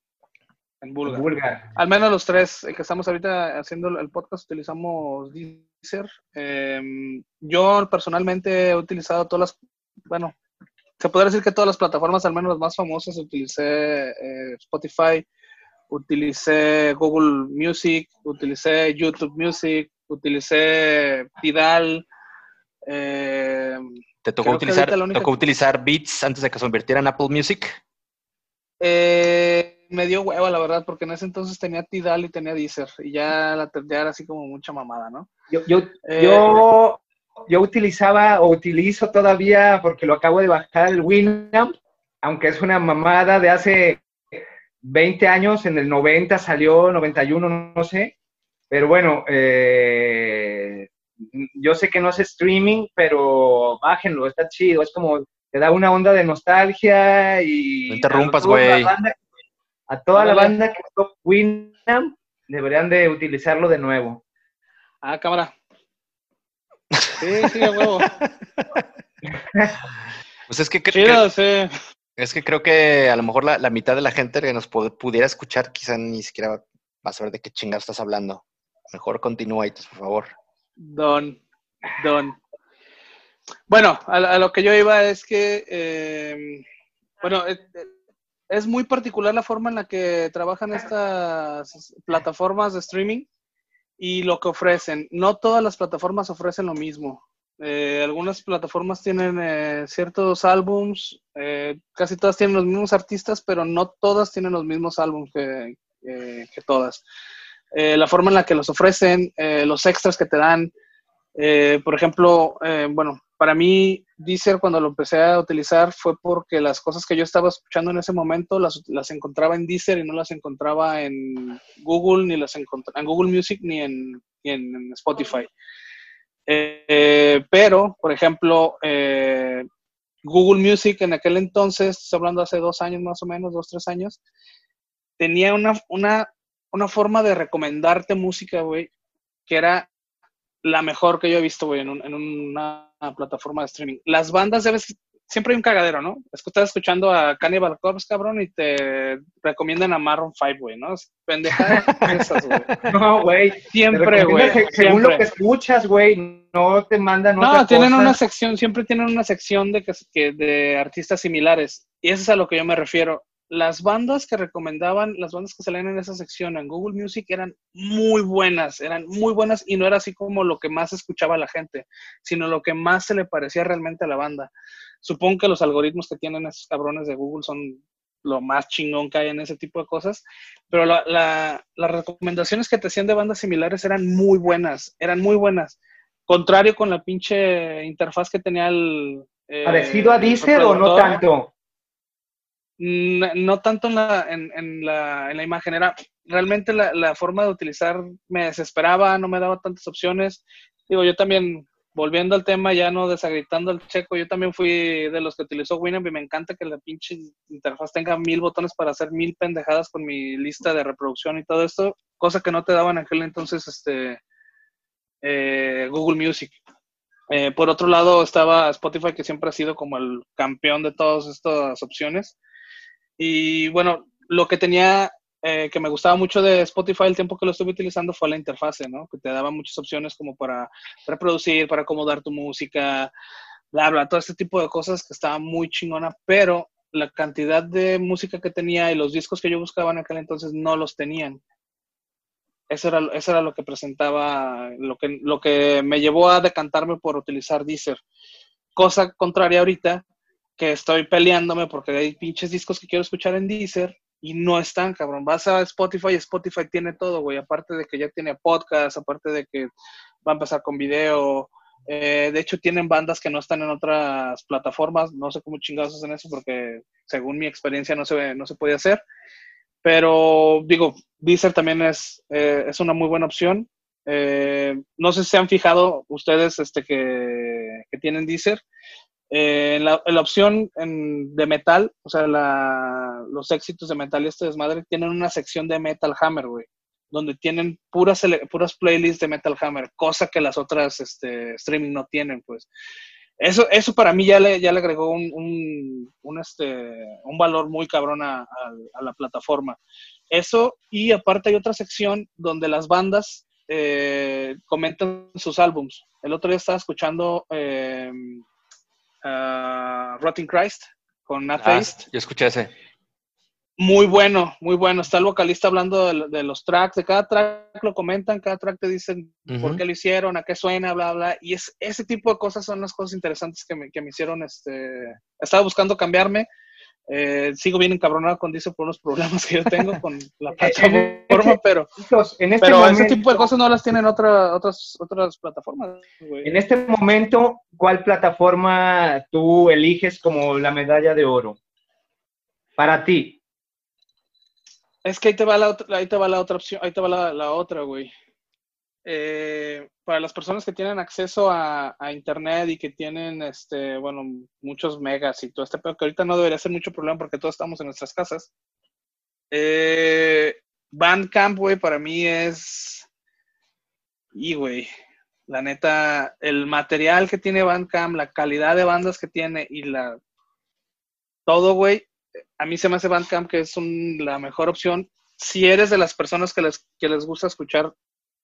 en Bulgar. Al menos los tres que estamos ahorita haciendo el podcast utilizamos Deezer. Em, yo personalmente he utilizado todas las, bueno, se podría decir que todas las plataformas, al menos las más famosas, utilicé eh, Spotify, utilicé Google Music, utilicé YouTube Music, utilicé Tidal. Eh, ¿Te tocó utilizar, tocó utilizar Beats antes de que se convirtiera en Apple Music? Eh, me dio hueva, la verdad, porque en ese entonces tenía Tidal y tenía Deezer, y ya la ya era así como mucha mamada, ¿no? Yo, yo, yo yo utilizaba o utilizo todavía, porque lo acabo de bajar, el Winamp, aunque es una mamada de hace 20 años, en el 90 salió, 91, no sé. Pero bueno, eh, yo sé que no es streaming, pero bájenlo, está chido. Es como, te da una onda de nostalgia y... No interrumpas, güey. A, toda la banda que tocó Winamp, deberían de utilizarlo de nuevo. Ah, cámara. Sí, sí, a huevo. [LAUGHS] pues es que creo que, es que creo que a lo mejor la, mitad de la gente que nos pudiera escuchar quizá ni siquiera va a saber de qué chingados estás hablando. Mejor continúa, por favor. Don, don. Bueno, a, lo que yo iba es que, em, bueno, es muy particular la forma en la que trabajan estas plataformas de streaming y lo que ofrecen. No todas las plataformas ofrecen lo mismo. Eh, algunas plataformas tienen eh, ciertos álbums, eh, casi todas tienen los mismos artistas, pero no todas tienen los mismos álbums que, que todas. la forma en la que los ofrecen, los extras que te dan, por ejemplo, bueno, para mí, Deezer cuando lo empecé a utilizar fue porque las cosas que yo estaba escuchando en ese momento las, las encontraba en Deezer y no las encontraba en Google, ni las encontraba en Google Music, ni en, en Spotify. Eh, pero, por ejemplo, eh, Google Music en aquel entonces, estoy hablando hace dos años más o menos, dos, tres años, tenía una, una, una forma de recomendarte música, güey, que era la mejor que yo he visto, güey, en, en, una plataforma de streaming. Las bandas debes, siempre hay un cagadero, ¿no? Es que estás escuchando a Cannibal Corpse, cabrón, y te recomiendan a Marron 5, güey, ¿no? Pendejadas esas, güey. [LAUGHS] No, güey. Siempre, güey. Según lo que escuchas, güey, no te mandan No, tienen una sección, siempre tienen una sección de, que, de artistas similares. Y eso es a lo que yo me refiero las bandas que recomendaban, las bandas que salían en esa sección en Google Music eran muy buenas, eran muy buenas y no era así como lo que más escuchaba la gente, sino lo que más se le parecía realmente a la banda. Supongo que los algoritmos que tienen esos cabrones de Google son lo más chingón que hay en ese tipo de cosas, pero las recomendaciones que te hacían de bandas similares eran muy buenas, eran muy buenas. Contrario con la pinche interfaz que tenía el... Eh, ¿Parecido a Deezer o no tanto? No, tanto en la, en, la, en la imagen, era realmente la, la, forma de utilizar me desesperaba, no me daba tantas opciones. Digo, yo también volviendo al tema, ya no desagritando al checo, yo también fui de los que utilizó Winamp y me encanta que la pinche interfaz tenga mil botones para hacer mil pendejadas con mi lista de reproducción y todo esto, cosa que no te daban en aquel entonces este, eh, Google Music. Eh, por otro lado estaba Spotify, que siempre ha sido como el campeón de todas estas opciones. Y bueno, lo que tenía eh, que me gustaba mucho de Spotify el tiempo que lo estuve utilizando fue la interfase, ¿no? Que te daba muchas opciones como para reproducir, para acomodar tu música, bla, bla, todo este tipo de cosas que estaba muy chingona, pero la cantidad de música que tenía y los discos que yo buscaba en aquel entonces no los tenían. Eso era, eso era lo que presentaba, lo que, lo que me llevó a decantarme por utilizar Deezer. Cosa contraria ahorita, que estoy peleándome porque hay pinches discos que quiero escuchar en Deezer y no están, cabrón. Vas a Spotify Spotify tiene todo, güey. Aparte de que ya tiene podcast, aparte de que va a empezar con video. Eh, de hecho, tienen bandas que no están en otras plataformas. No sé cómo chingados hacen eso porque, según mi experiencia, no se, no se puede hacer. Pero, digo, Deezer también es, eh, es una muy buena opción. Eh, no sé si se han fijado ustedes este, que, que tienen Deezer. Eh, la, la, opción de metal, o sea, los éxitos de metal y este desmadre, tienen una sección de Metal Hammer, güey, donde tienen puras, puras playlists de Metal Hammer, cosa que las otras este, streaming no tienen, pues. Eso, eso para mí ya le, ya le agregó un, un, este, un valor muy cabrón a, la plataforma. Eso, y aparte hay otra sección donde las bandas eh, comentan sus álbums. El otro día estaba escuchando eh, uh, Rotting Christ con Nat ah, Yo escuché ese. Muy bueno, muy bueno. Está el vocalista hablando de, los tracks, de cada track lo comentan, cada track te dicen por qué lo hicieron, a qué suena, bla, bla. Y es, ese tipo de cosas son las cosas interesantes que me, que me hicieron. Este... Estaba buscando cambiarme, eh, sigo bien encabronado con Dice por unos problemas que yo tengo con la [LAUGHS] plataforma, pero, en este pero ese tipo de cosas no las tienen otra, otras, otras plataformas. En este momento, ¿cuál plataforma tú eliges como la medalla de oro? Para ti. Es que ahí te va la otra, ahí te va la otra opción, ahí te va la, la otra, güey. Eh, para las personas que tienen acceso a, Internet y que tienen, este, bueno, muchos megas y todo este, pero que ahorita no debería ser mucho problema porque todos estamos en nuestras casas. Eh, Bandcamp, güey, para mí es... Y, güey, la neta, el material que tiene Bandcamp, la calidad de bandas que tiene y la... Todo, güey, a mí se me hace Bandcamp que es la mejor opción si eres de las personas que les, que les gusta escuchar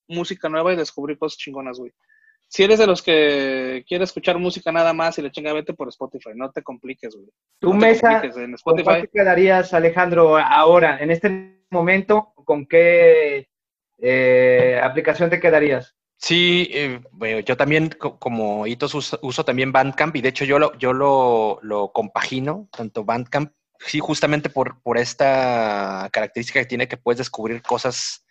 música nueva y descubrir cosas chingonas, güey. Si eres de los que quiere escuchar música nada más y le chinga, vete por Spotify, no te compliques, güey. ¿Tu mesa, en Spotify. ¿con qué quedarías, Alejandro, ahora, en este momento, con qué eh, aplicación te quedarías? Sí, eh, bueno, yo también como hitos uso, también Bandcamp y de hecho yo lo, yo lo, lo compagino, tanto Bandcamp, sí, justamente por, por esta característica que tiene que puedes descubrir cosas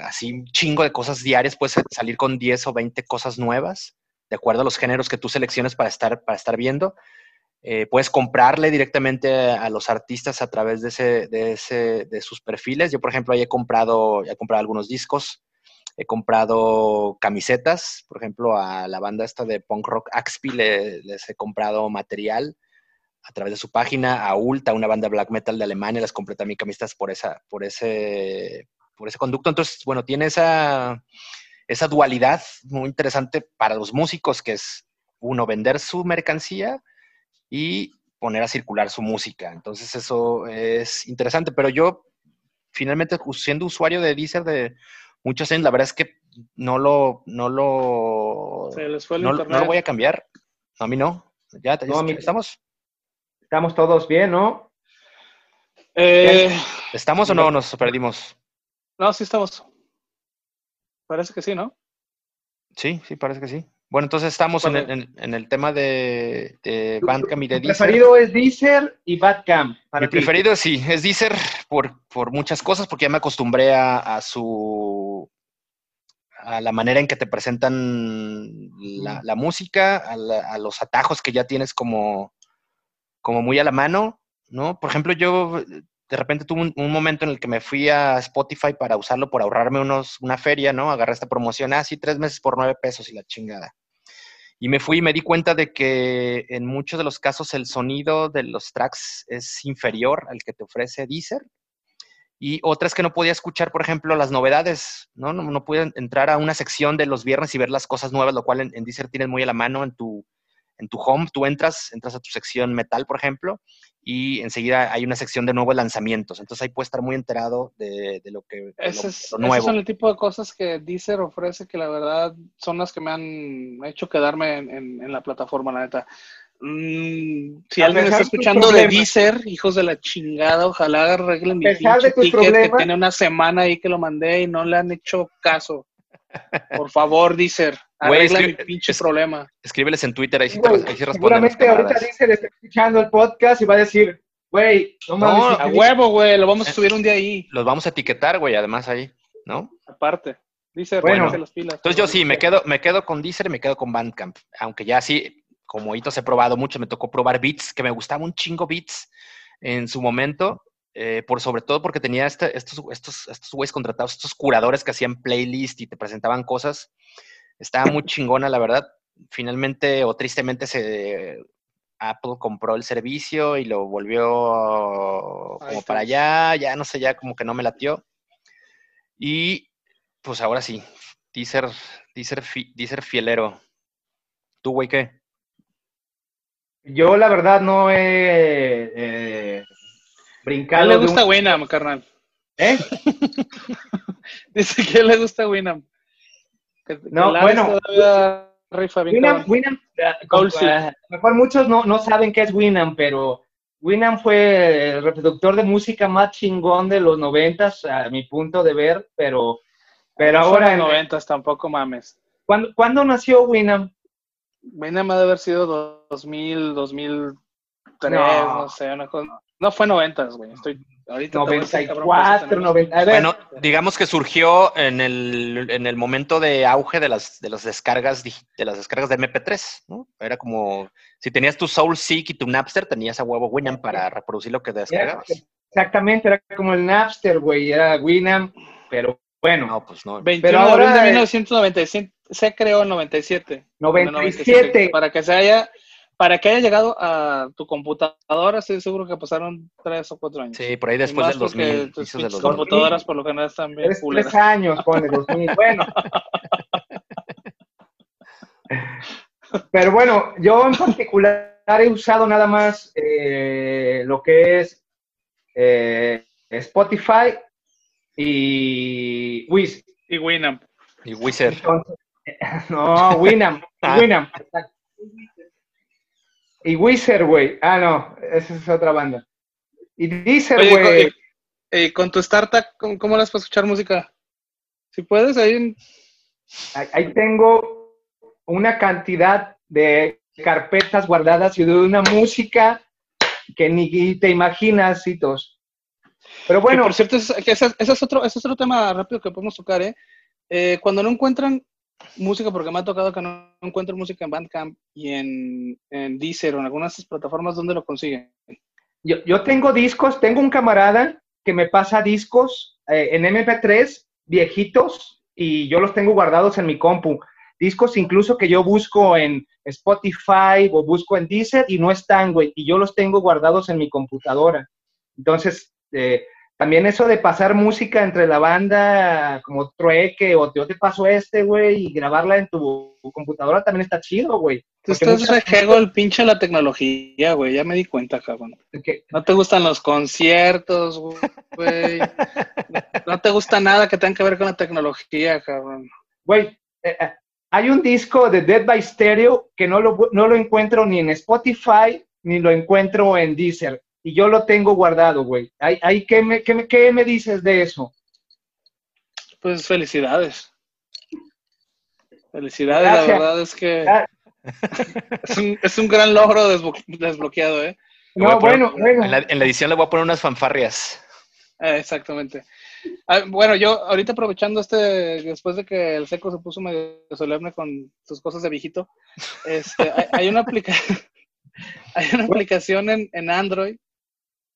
así un chingo de cosas diarias, puedes salir con 10 o 20 cosas nuevas, de acuerdo a los géneros que tú selecciones para estar, para estar viendo. Eh, puedes comprarle directamente a los artistas a través de, ese, de, ese, de sus perfiles. Yo, por ejemplo, ahí he comprado, he comprado algunos discos, he comprado camisetas, por ejemplo, a la banda esta de punk rock Axpi les he comprado material a través de su página, a Ulta, una banda black metal de Alemania, les compré también camisetas por, esa, por, ese, por ese conducto. Entonces, bueno, tiene esa, esa dualidad muy interesante para los músicos, que es uno, vender su mercancía y poner a circular su música. Entonces, eso es interesante. Pero yo, finalmente, siendo usuario de Deezer de muchos años, la verdad es que no lo, no lo, no, lo voy a cambiar. a mí no. Ya, estamos. Estamos todos bien, ¿no? Eh, ¿Estamos o no nos perdimos? No, sí estamos. Parece que sí, ¿no? Sí, sí, parece que sí. Bueno, entonces estamos en el, en, el, tema de, de Bandcamp y de Deezer. Mi preferido es Deezer y Bandcamp. Mi preferido sí, es Deezer por, por muchas cosas, porque ya me acostumbré a, a, su a la manera en que te presentan la, la música, a, a, los atajos que ya tienes como, como muy a la mano, ¿no? Por ejemplo, yo de repente tuve un, momento en el que me fui a Spotify para usarlo por ahorrarme unos, una feria, ¿no? Agarré esta promoción, así ah, tres meses por nueve pesos y la chingada. Y me fui y me di cuenta de que en muchos de los casos el sonido de los tracks es inferior al que te ofrece Deezer. Y otras que no podía escuchar, por ejemplo, las novedades, ¿no? No, no pude entrar a una sección de los viernes y ver las cosas nuevas, lo cual en, en Deezer tienes muy a la mano en tu, en tu home, tú entras, entras a tu sección metal, por ejemplo, y enseguida hay una sección de nuevos lanzamientos. Entonces ahí puedes estar muy enterado de, lo que Ese es, nuevo. Esos son el tipo de cosas que Deezer ofrece que la verdad son las que me han hecho quedarme en, la plataforma, la neta. Mm, si alguien está escuchando de Deezer, hijos de la chingada, ojalá arreglen mi pinche ticket que tiene una semana ahí que lo mandé y no le han hecho caso. Por favor, Deezer. Arregla mi pinche problema. Escríbeles en Twitter, ahí sí, te, ahí sí Seguramente ahorita dice, está escuchando el podcast y va a decir, güey, no mames. a huevo, güey, lo vamos a subir un día ahí. Los vamos a etiquetar, güey, además ahí, ¿no? Aparte. Dice, bueno, las pilas. Entonces yo sí, me quedo, me quedo con Deezer y me quedo con Bandcamp. Aunque ya sí, como hitos he probado mucho, me tocó probar Beats, que me gustaba un chingo Beats en su momento. Eh, por sobre todo porque tenía este, estos, estos, estos güeyes contratados, estos curadores que hacían playlist y te presentaban cosas estaba muy [LAUGHS] chingona, la verdad. Finalmente o tristemente se Apple compró el servicio y lo volvió como para allá, ya no sé, ya como que no me latió. Y pues ahora sí, Deezer, Deezer, Deezer fielero. ¿Tú, güey, qué? Yo la verdad no he eh, brincado. ¿A [LAUGHS] le gusta Winam, carnal? ¿Eh? Dice que le gusta Winam no, bueno. Winam, Winam, a lo mejor muchos no, no saben qué es Winam, pero Winam fue el reproductor de música más chingón de los noventas, a mi punto de ver, pero, pero ahora... En los noventas, tampoco mames. ¿Cuándo, ¿Cuándo nació Winam? Winam ha de haber sido 2000, 2003, no, no sé, una cosa... No fue noventas, güey. Estoy ahorita 94, 90. Bueno, digamos que surgió en el, en el momento de auge de las, de las descargas de las descargas de MP3, ¿no? Era como si tenías tu SoulSeek y tu Napster, tenías a huevo Winamp para reproducir lo que descargabas. exactamente, era como el Napster, güey, era Winamp, pero bueno. No, pues no. 21 pero ahora, de 1997 se creó en 97. 97. Para que se haya para que haya llegado a tu computadora, estoy seguro que pasaron tres o cuatro años. Sí, por ahí después del 2000. Tus de los computadoras, por lo que no están bien. Tres, tres años, pone 2000. Bueno. [LAUGHS] Pero bueno, yo en particular he usado nada más eh, lo que es eh, Spotify y Wiz. Y Winamp. Y Wizard. [LAUGHS] no, Winamp. [LAUGHS] Ah. Winamp. Y Wizard, güey. Ah, no, esa es otra banda. Y Deezer, güey. Y, con tu startup, ¿cómo, las puedes escuchar música? Si puedes, ahí. Ahí tengo una cantidad de carpetas guardadas y de una música que ni te imaginas, Citos. Pero bueno. por cierto, ese, es otro, ese es otro tema rápido que podemos tocar, ¿eh? eh cuando no encuentran música, porque me ha tocado que no encuentro música en Bandcamp y en, en Deezer o en algunas plataformas, ¿dónde lo consiguen? Yo, yo tengo discos, tengo un camarada que me pasa discos eh, en MP3 viejitos y yo los tengo guardados en mi compu. Discos incluso que yo busco en Spotify o busco en Deezer y no están, güey, y yo los tengo guardados en mi computadora. Entonces, eh, también eso de pasar música entre la banda como trueque o yo te paso este, güey, y grabarla en tu computadora también está chido, güey. Tú estás rejego el pinche la tecnología, güey, ya me di cuenta, cabrón. No te gustan los conciertos, güey. no te gusta nada que tenga que ver con la tecnología, cabrón. Güey, eh, eh, hay un disco de Dead by Stereo que no lo, no lo encuentro ni en Spotify ni lo encuentro en Deezer y yo lo tengo guardado, güey. ¿qué, me, qué, me, dices de eso? Pues felicidades. Felicidades, la verdad es que Ah. [LAUGHS] es un, es un gran logro desblo- desbloqueado, ¿eh? No, poner- bueno, bueno. En la, en la edición le voy a poner unas fanfarrias. Eh, exactamente. Ah, bueno, yo ahorita aprovechando este, después de que el seco se puso medio solemne con sus cosas de viejito, este, hay, hay una aplica [LAUGHS] hay una aplicación en, en Android.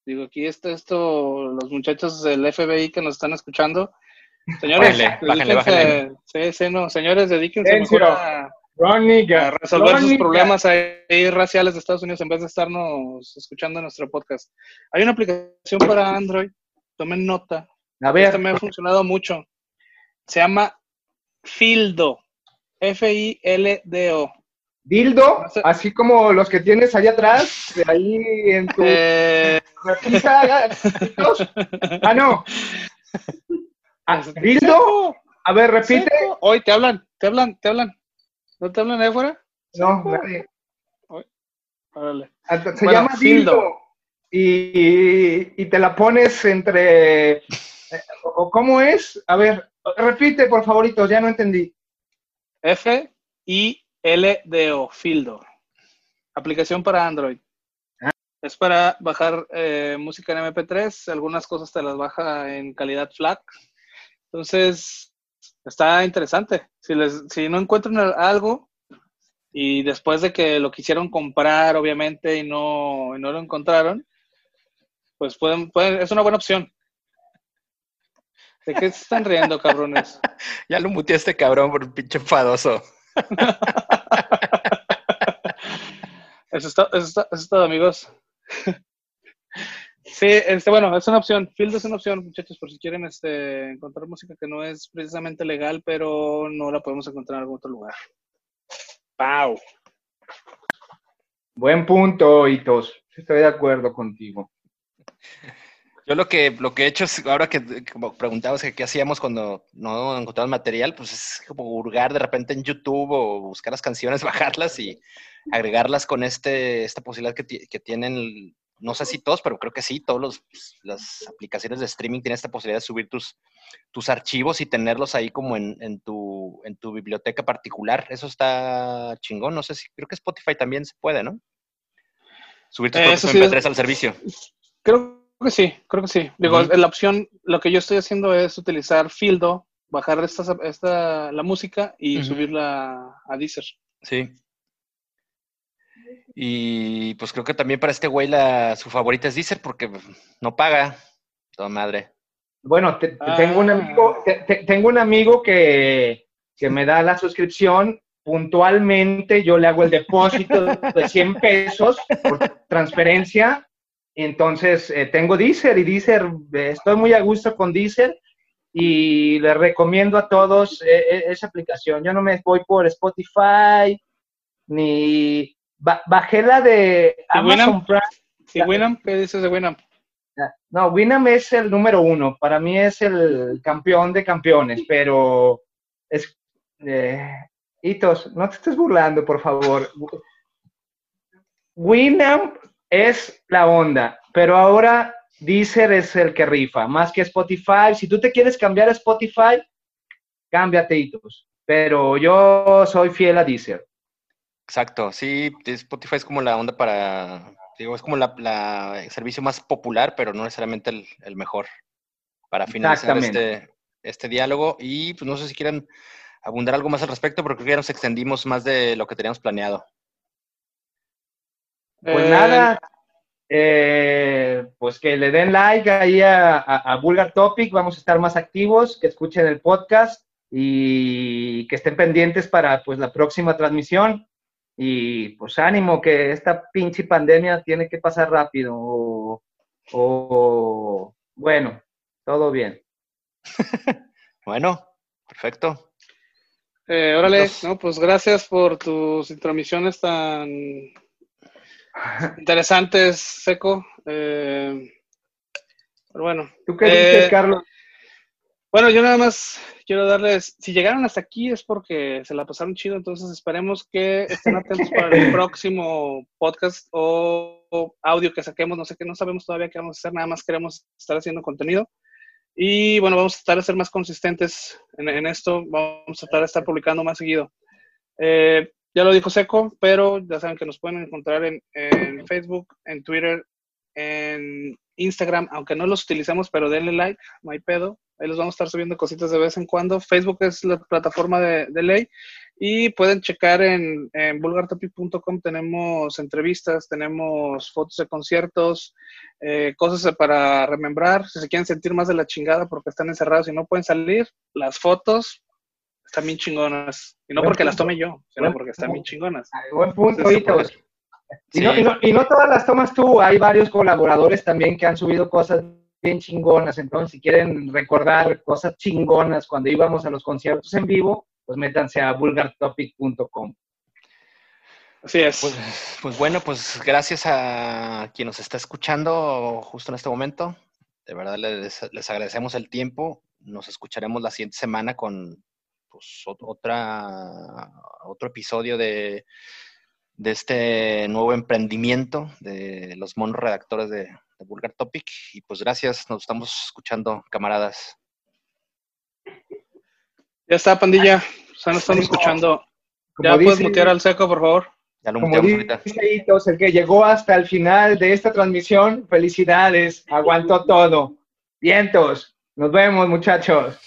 Digo, aquí esto, esto, los muchachos del FBI que nos están escuchando. Señores, Bájenle, bájenle, dedíquense- Sí, sí, no, señores, dedíquense mejor a, Ronnie, a resolver sus problemas ahí raciales de Estados Unidos en vez de estarnos escuchando nuestro podcast. Hay una aplicación para Android, tomen nota, A ver, esta me ha funcionado mucho. Se llama Fildo. F-I-L-D-O. Dildo, así como los que tienes allá atrás, de ahí en tu Eh. [LAUGHS] Ah, no. Ah, ¿Dildo? A ver, repite. Hoy te hablan, te hablan, te hablan. ¿No te hablan ahí afuera? No, nadie. Órale. Ah, Se Bueno, llama dildo. dildo. Y, y te la pones entre. eh, ¿O cómo es? A ver, repite, por favorito, ya no entendí. F-I-L-D-O. Fildo. Aplicación para Android. Ah. Es para bajar eh, música en MP3. Algunas cosas te las baja en calidad FLAC. Entonces, está interesante. Si, les, si no encuentran al- algo y después de que lo quisieron comprar, obviamente, y no, y no lo encontraron, pues pueden, pueden, es una buena opción. ¿De qué se están riendo, cabrones? [LAUGHS] Ya lo este cabrón por pinche enfadoso. [LAUGHS] Eso está, eso está, eso es todo, amigos. [LAUGHS] Sí, este, bueno, es una opción. Field es una opción, muchachos, por si quieren este, encontrar música que no es precisamente legal, pero no la podemos encontrar en algún otro lugar. ¡Pau! Buen punto, Hitos. Estoy de acuerdo contigo. [LAUGHS] Yo lo que, lo que he hecho es, ahora que como preguntabas que qué hacíamos cuando no encontramos material, pues es como hurgar de repente en YouTube o buscar las canciones, [LAUGHS] bajarlas y agregarlas con este, esta posibilidad que, que tienen, no sé si todos, pero creo que sí, todos los, pues, las aplicaciones de streaming tienen esta posibilidad de subir tus, tus archivos y tenerlos ahí como en, en tu, en tu biblioteca particular. Eso está chingón, no sé si, creo que Spotify también se puede, ¿no? Subir tus Eh, propios sí es- MP3 al servicio. Creo que sí, creo que sí. Digo, Ujú. la opción, lo que yo estoy haciendo es utilizar Fildo, bajar esta, esta, la música y subirla a Deezer. Sí. Y pues creo que también para este güey la, su favorita es Deezer porque no paga. Toda madre. Bueno, te- te- Ah. tengo un amigo, te- te- tengo un amigo que, que me da la suscripción. Puntualmente yo le hago el depósito de 100 pesos por transferencia. Entonces eh, tengo Deezer y Deezer, eh, estoy muy a gusto con Deezer y les recomiendo a todos eh, esa aplicación. Yo no me voy por Spotify ni ba- bajé la de Amazon? Prime. ¿Y. Winamp? ¿Qué dices de Winamp? No, Winamp es el número uno. Para mí es el campeón de campeones, pero es. Eh, Hitos, no te estés burlando, por favor. Winamp es la onda, pero ahora Deezer es el que rifa, más que Spotify. Si tú te quieres cambiar a Spotify, cámbiate. Pero yo soy fiel a Deezer. Exacto. Sí, Spotify es como la onda para. Digo, es como la, la- el servicio más popular, pero no necesariamente el, el mejor. Para finalizar este, este diálogo. Y pues no sé si quieren abundar algo más al respecto, porque creo que ya nos extendimos más de lo que teníamos planeado. Pues Eh, nada, eh, pues que le den like ahí a, a, a Vulgar Topic, vamos a estar más activos, que escuchen el podcast y que estén pendientes para pues la próxima transmisión. Y pues ánimo, que esta pinche pandemia tiene que pasar rápido. O, o- bueno, todo bien. [LAUGHS] Bueno, perfecto. Eh, órale, Entonces- no, pues gracias por tus intromisiones tan interesantes, Seco. Eh, pero bueno, ¿Tú qué Eh, dices, Carlos? bueno, yo nada más quiero darles, si llegaron hasta aquí es porque se la pasaron chido, entonces esperemos que estén atentos para el [LAUGHS] próximo podcast o, o audio que saquemos, no sé qué, no sabemos todavía qué vamos a hacer, nada más queremos estar haciendo contenido. Y bueno, vamos a tratar de ser más consistentes en, en esto, vamos a tratar de estar publicando más seguido. Eh, ya lo dijo Seco, pero ya saben que nos pueden encontrar en, Facebook, en Twitter, en Instagram, aunque no los utilicemos, pero denle like, no hay pedo. Ahí les vamos a estar subiendo cositas de vez en cuando. Facebook es la plataforma de, ley y pueden checar en, en vulgartopic.com. Tenemos entrevistas, tenemos fotos de conciertos, eh, cosas para remembrar. Si se quieren sentir más de la chingada porque están encerrados y no pueden salir, las fotos están bien chingonas. Y no porque las tome yo, sino porque están bien chingonas. Buen punto, y, no, y, no, todas las tomas tú, hay varios colaboradores también que han subido cosas bien chingonas. Entonces, si quieren recordar cosas chingonas cuando íbamos a los conciertos en vivo, pues métanse a vulgartopic.com. Así es. Pues, pues, bueno, pues gracias a quien nos está escuchando justo en este momento. De verdad les, les agradecemos el tiempo. Nos escucharemos la siguiente semana con pues, otra, otro episodio de, de este nuevo emprendimiento de los monos redactores de, Vulgar Topic. Y pues gracias, nos estamos escuchando, camaradas. Ya está, pandilla. Ya nos estamos escuchando. ya puedes mutear al seco, por favor. Ya lo como ahorita. el que llegó hasta el final de esta transmisión, felicidades, aguantó todo. Vientos, nos vemos, muchachos.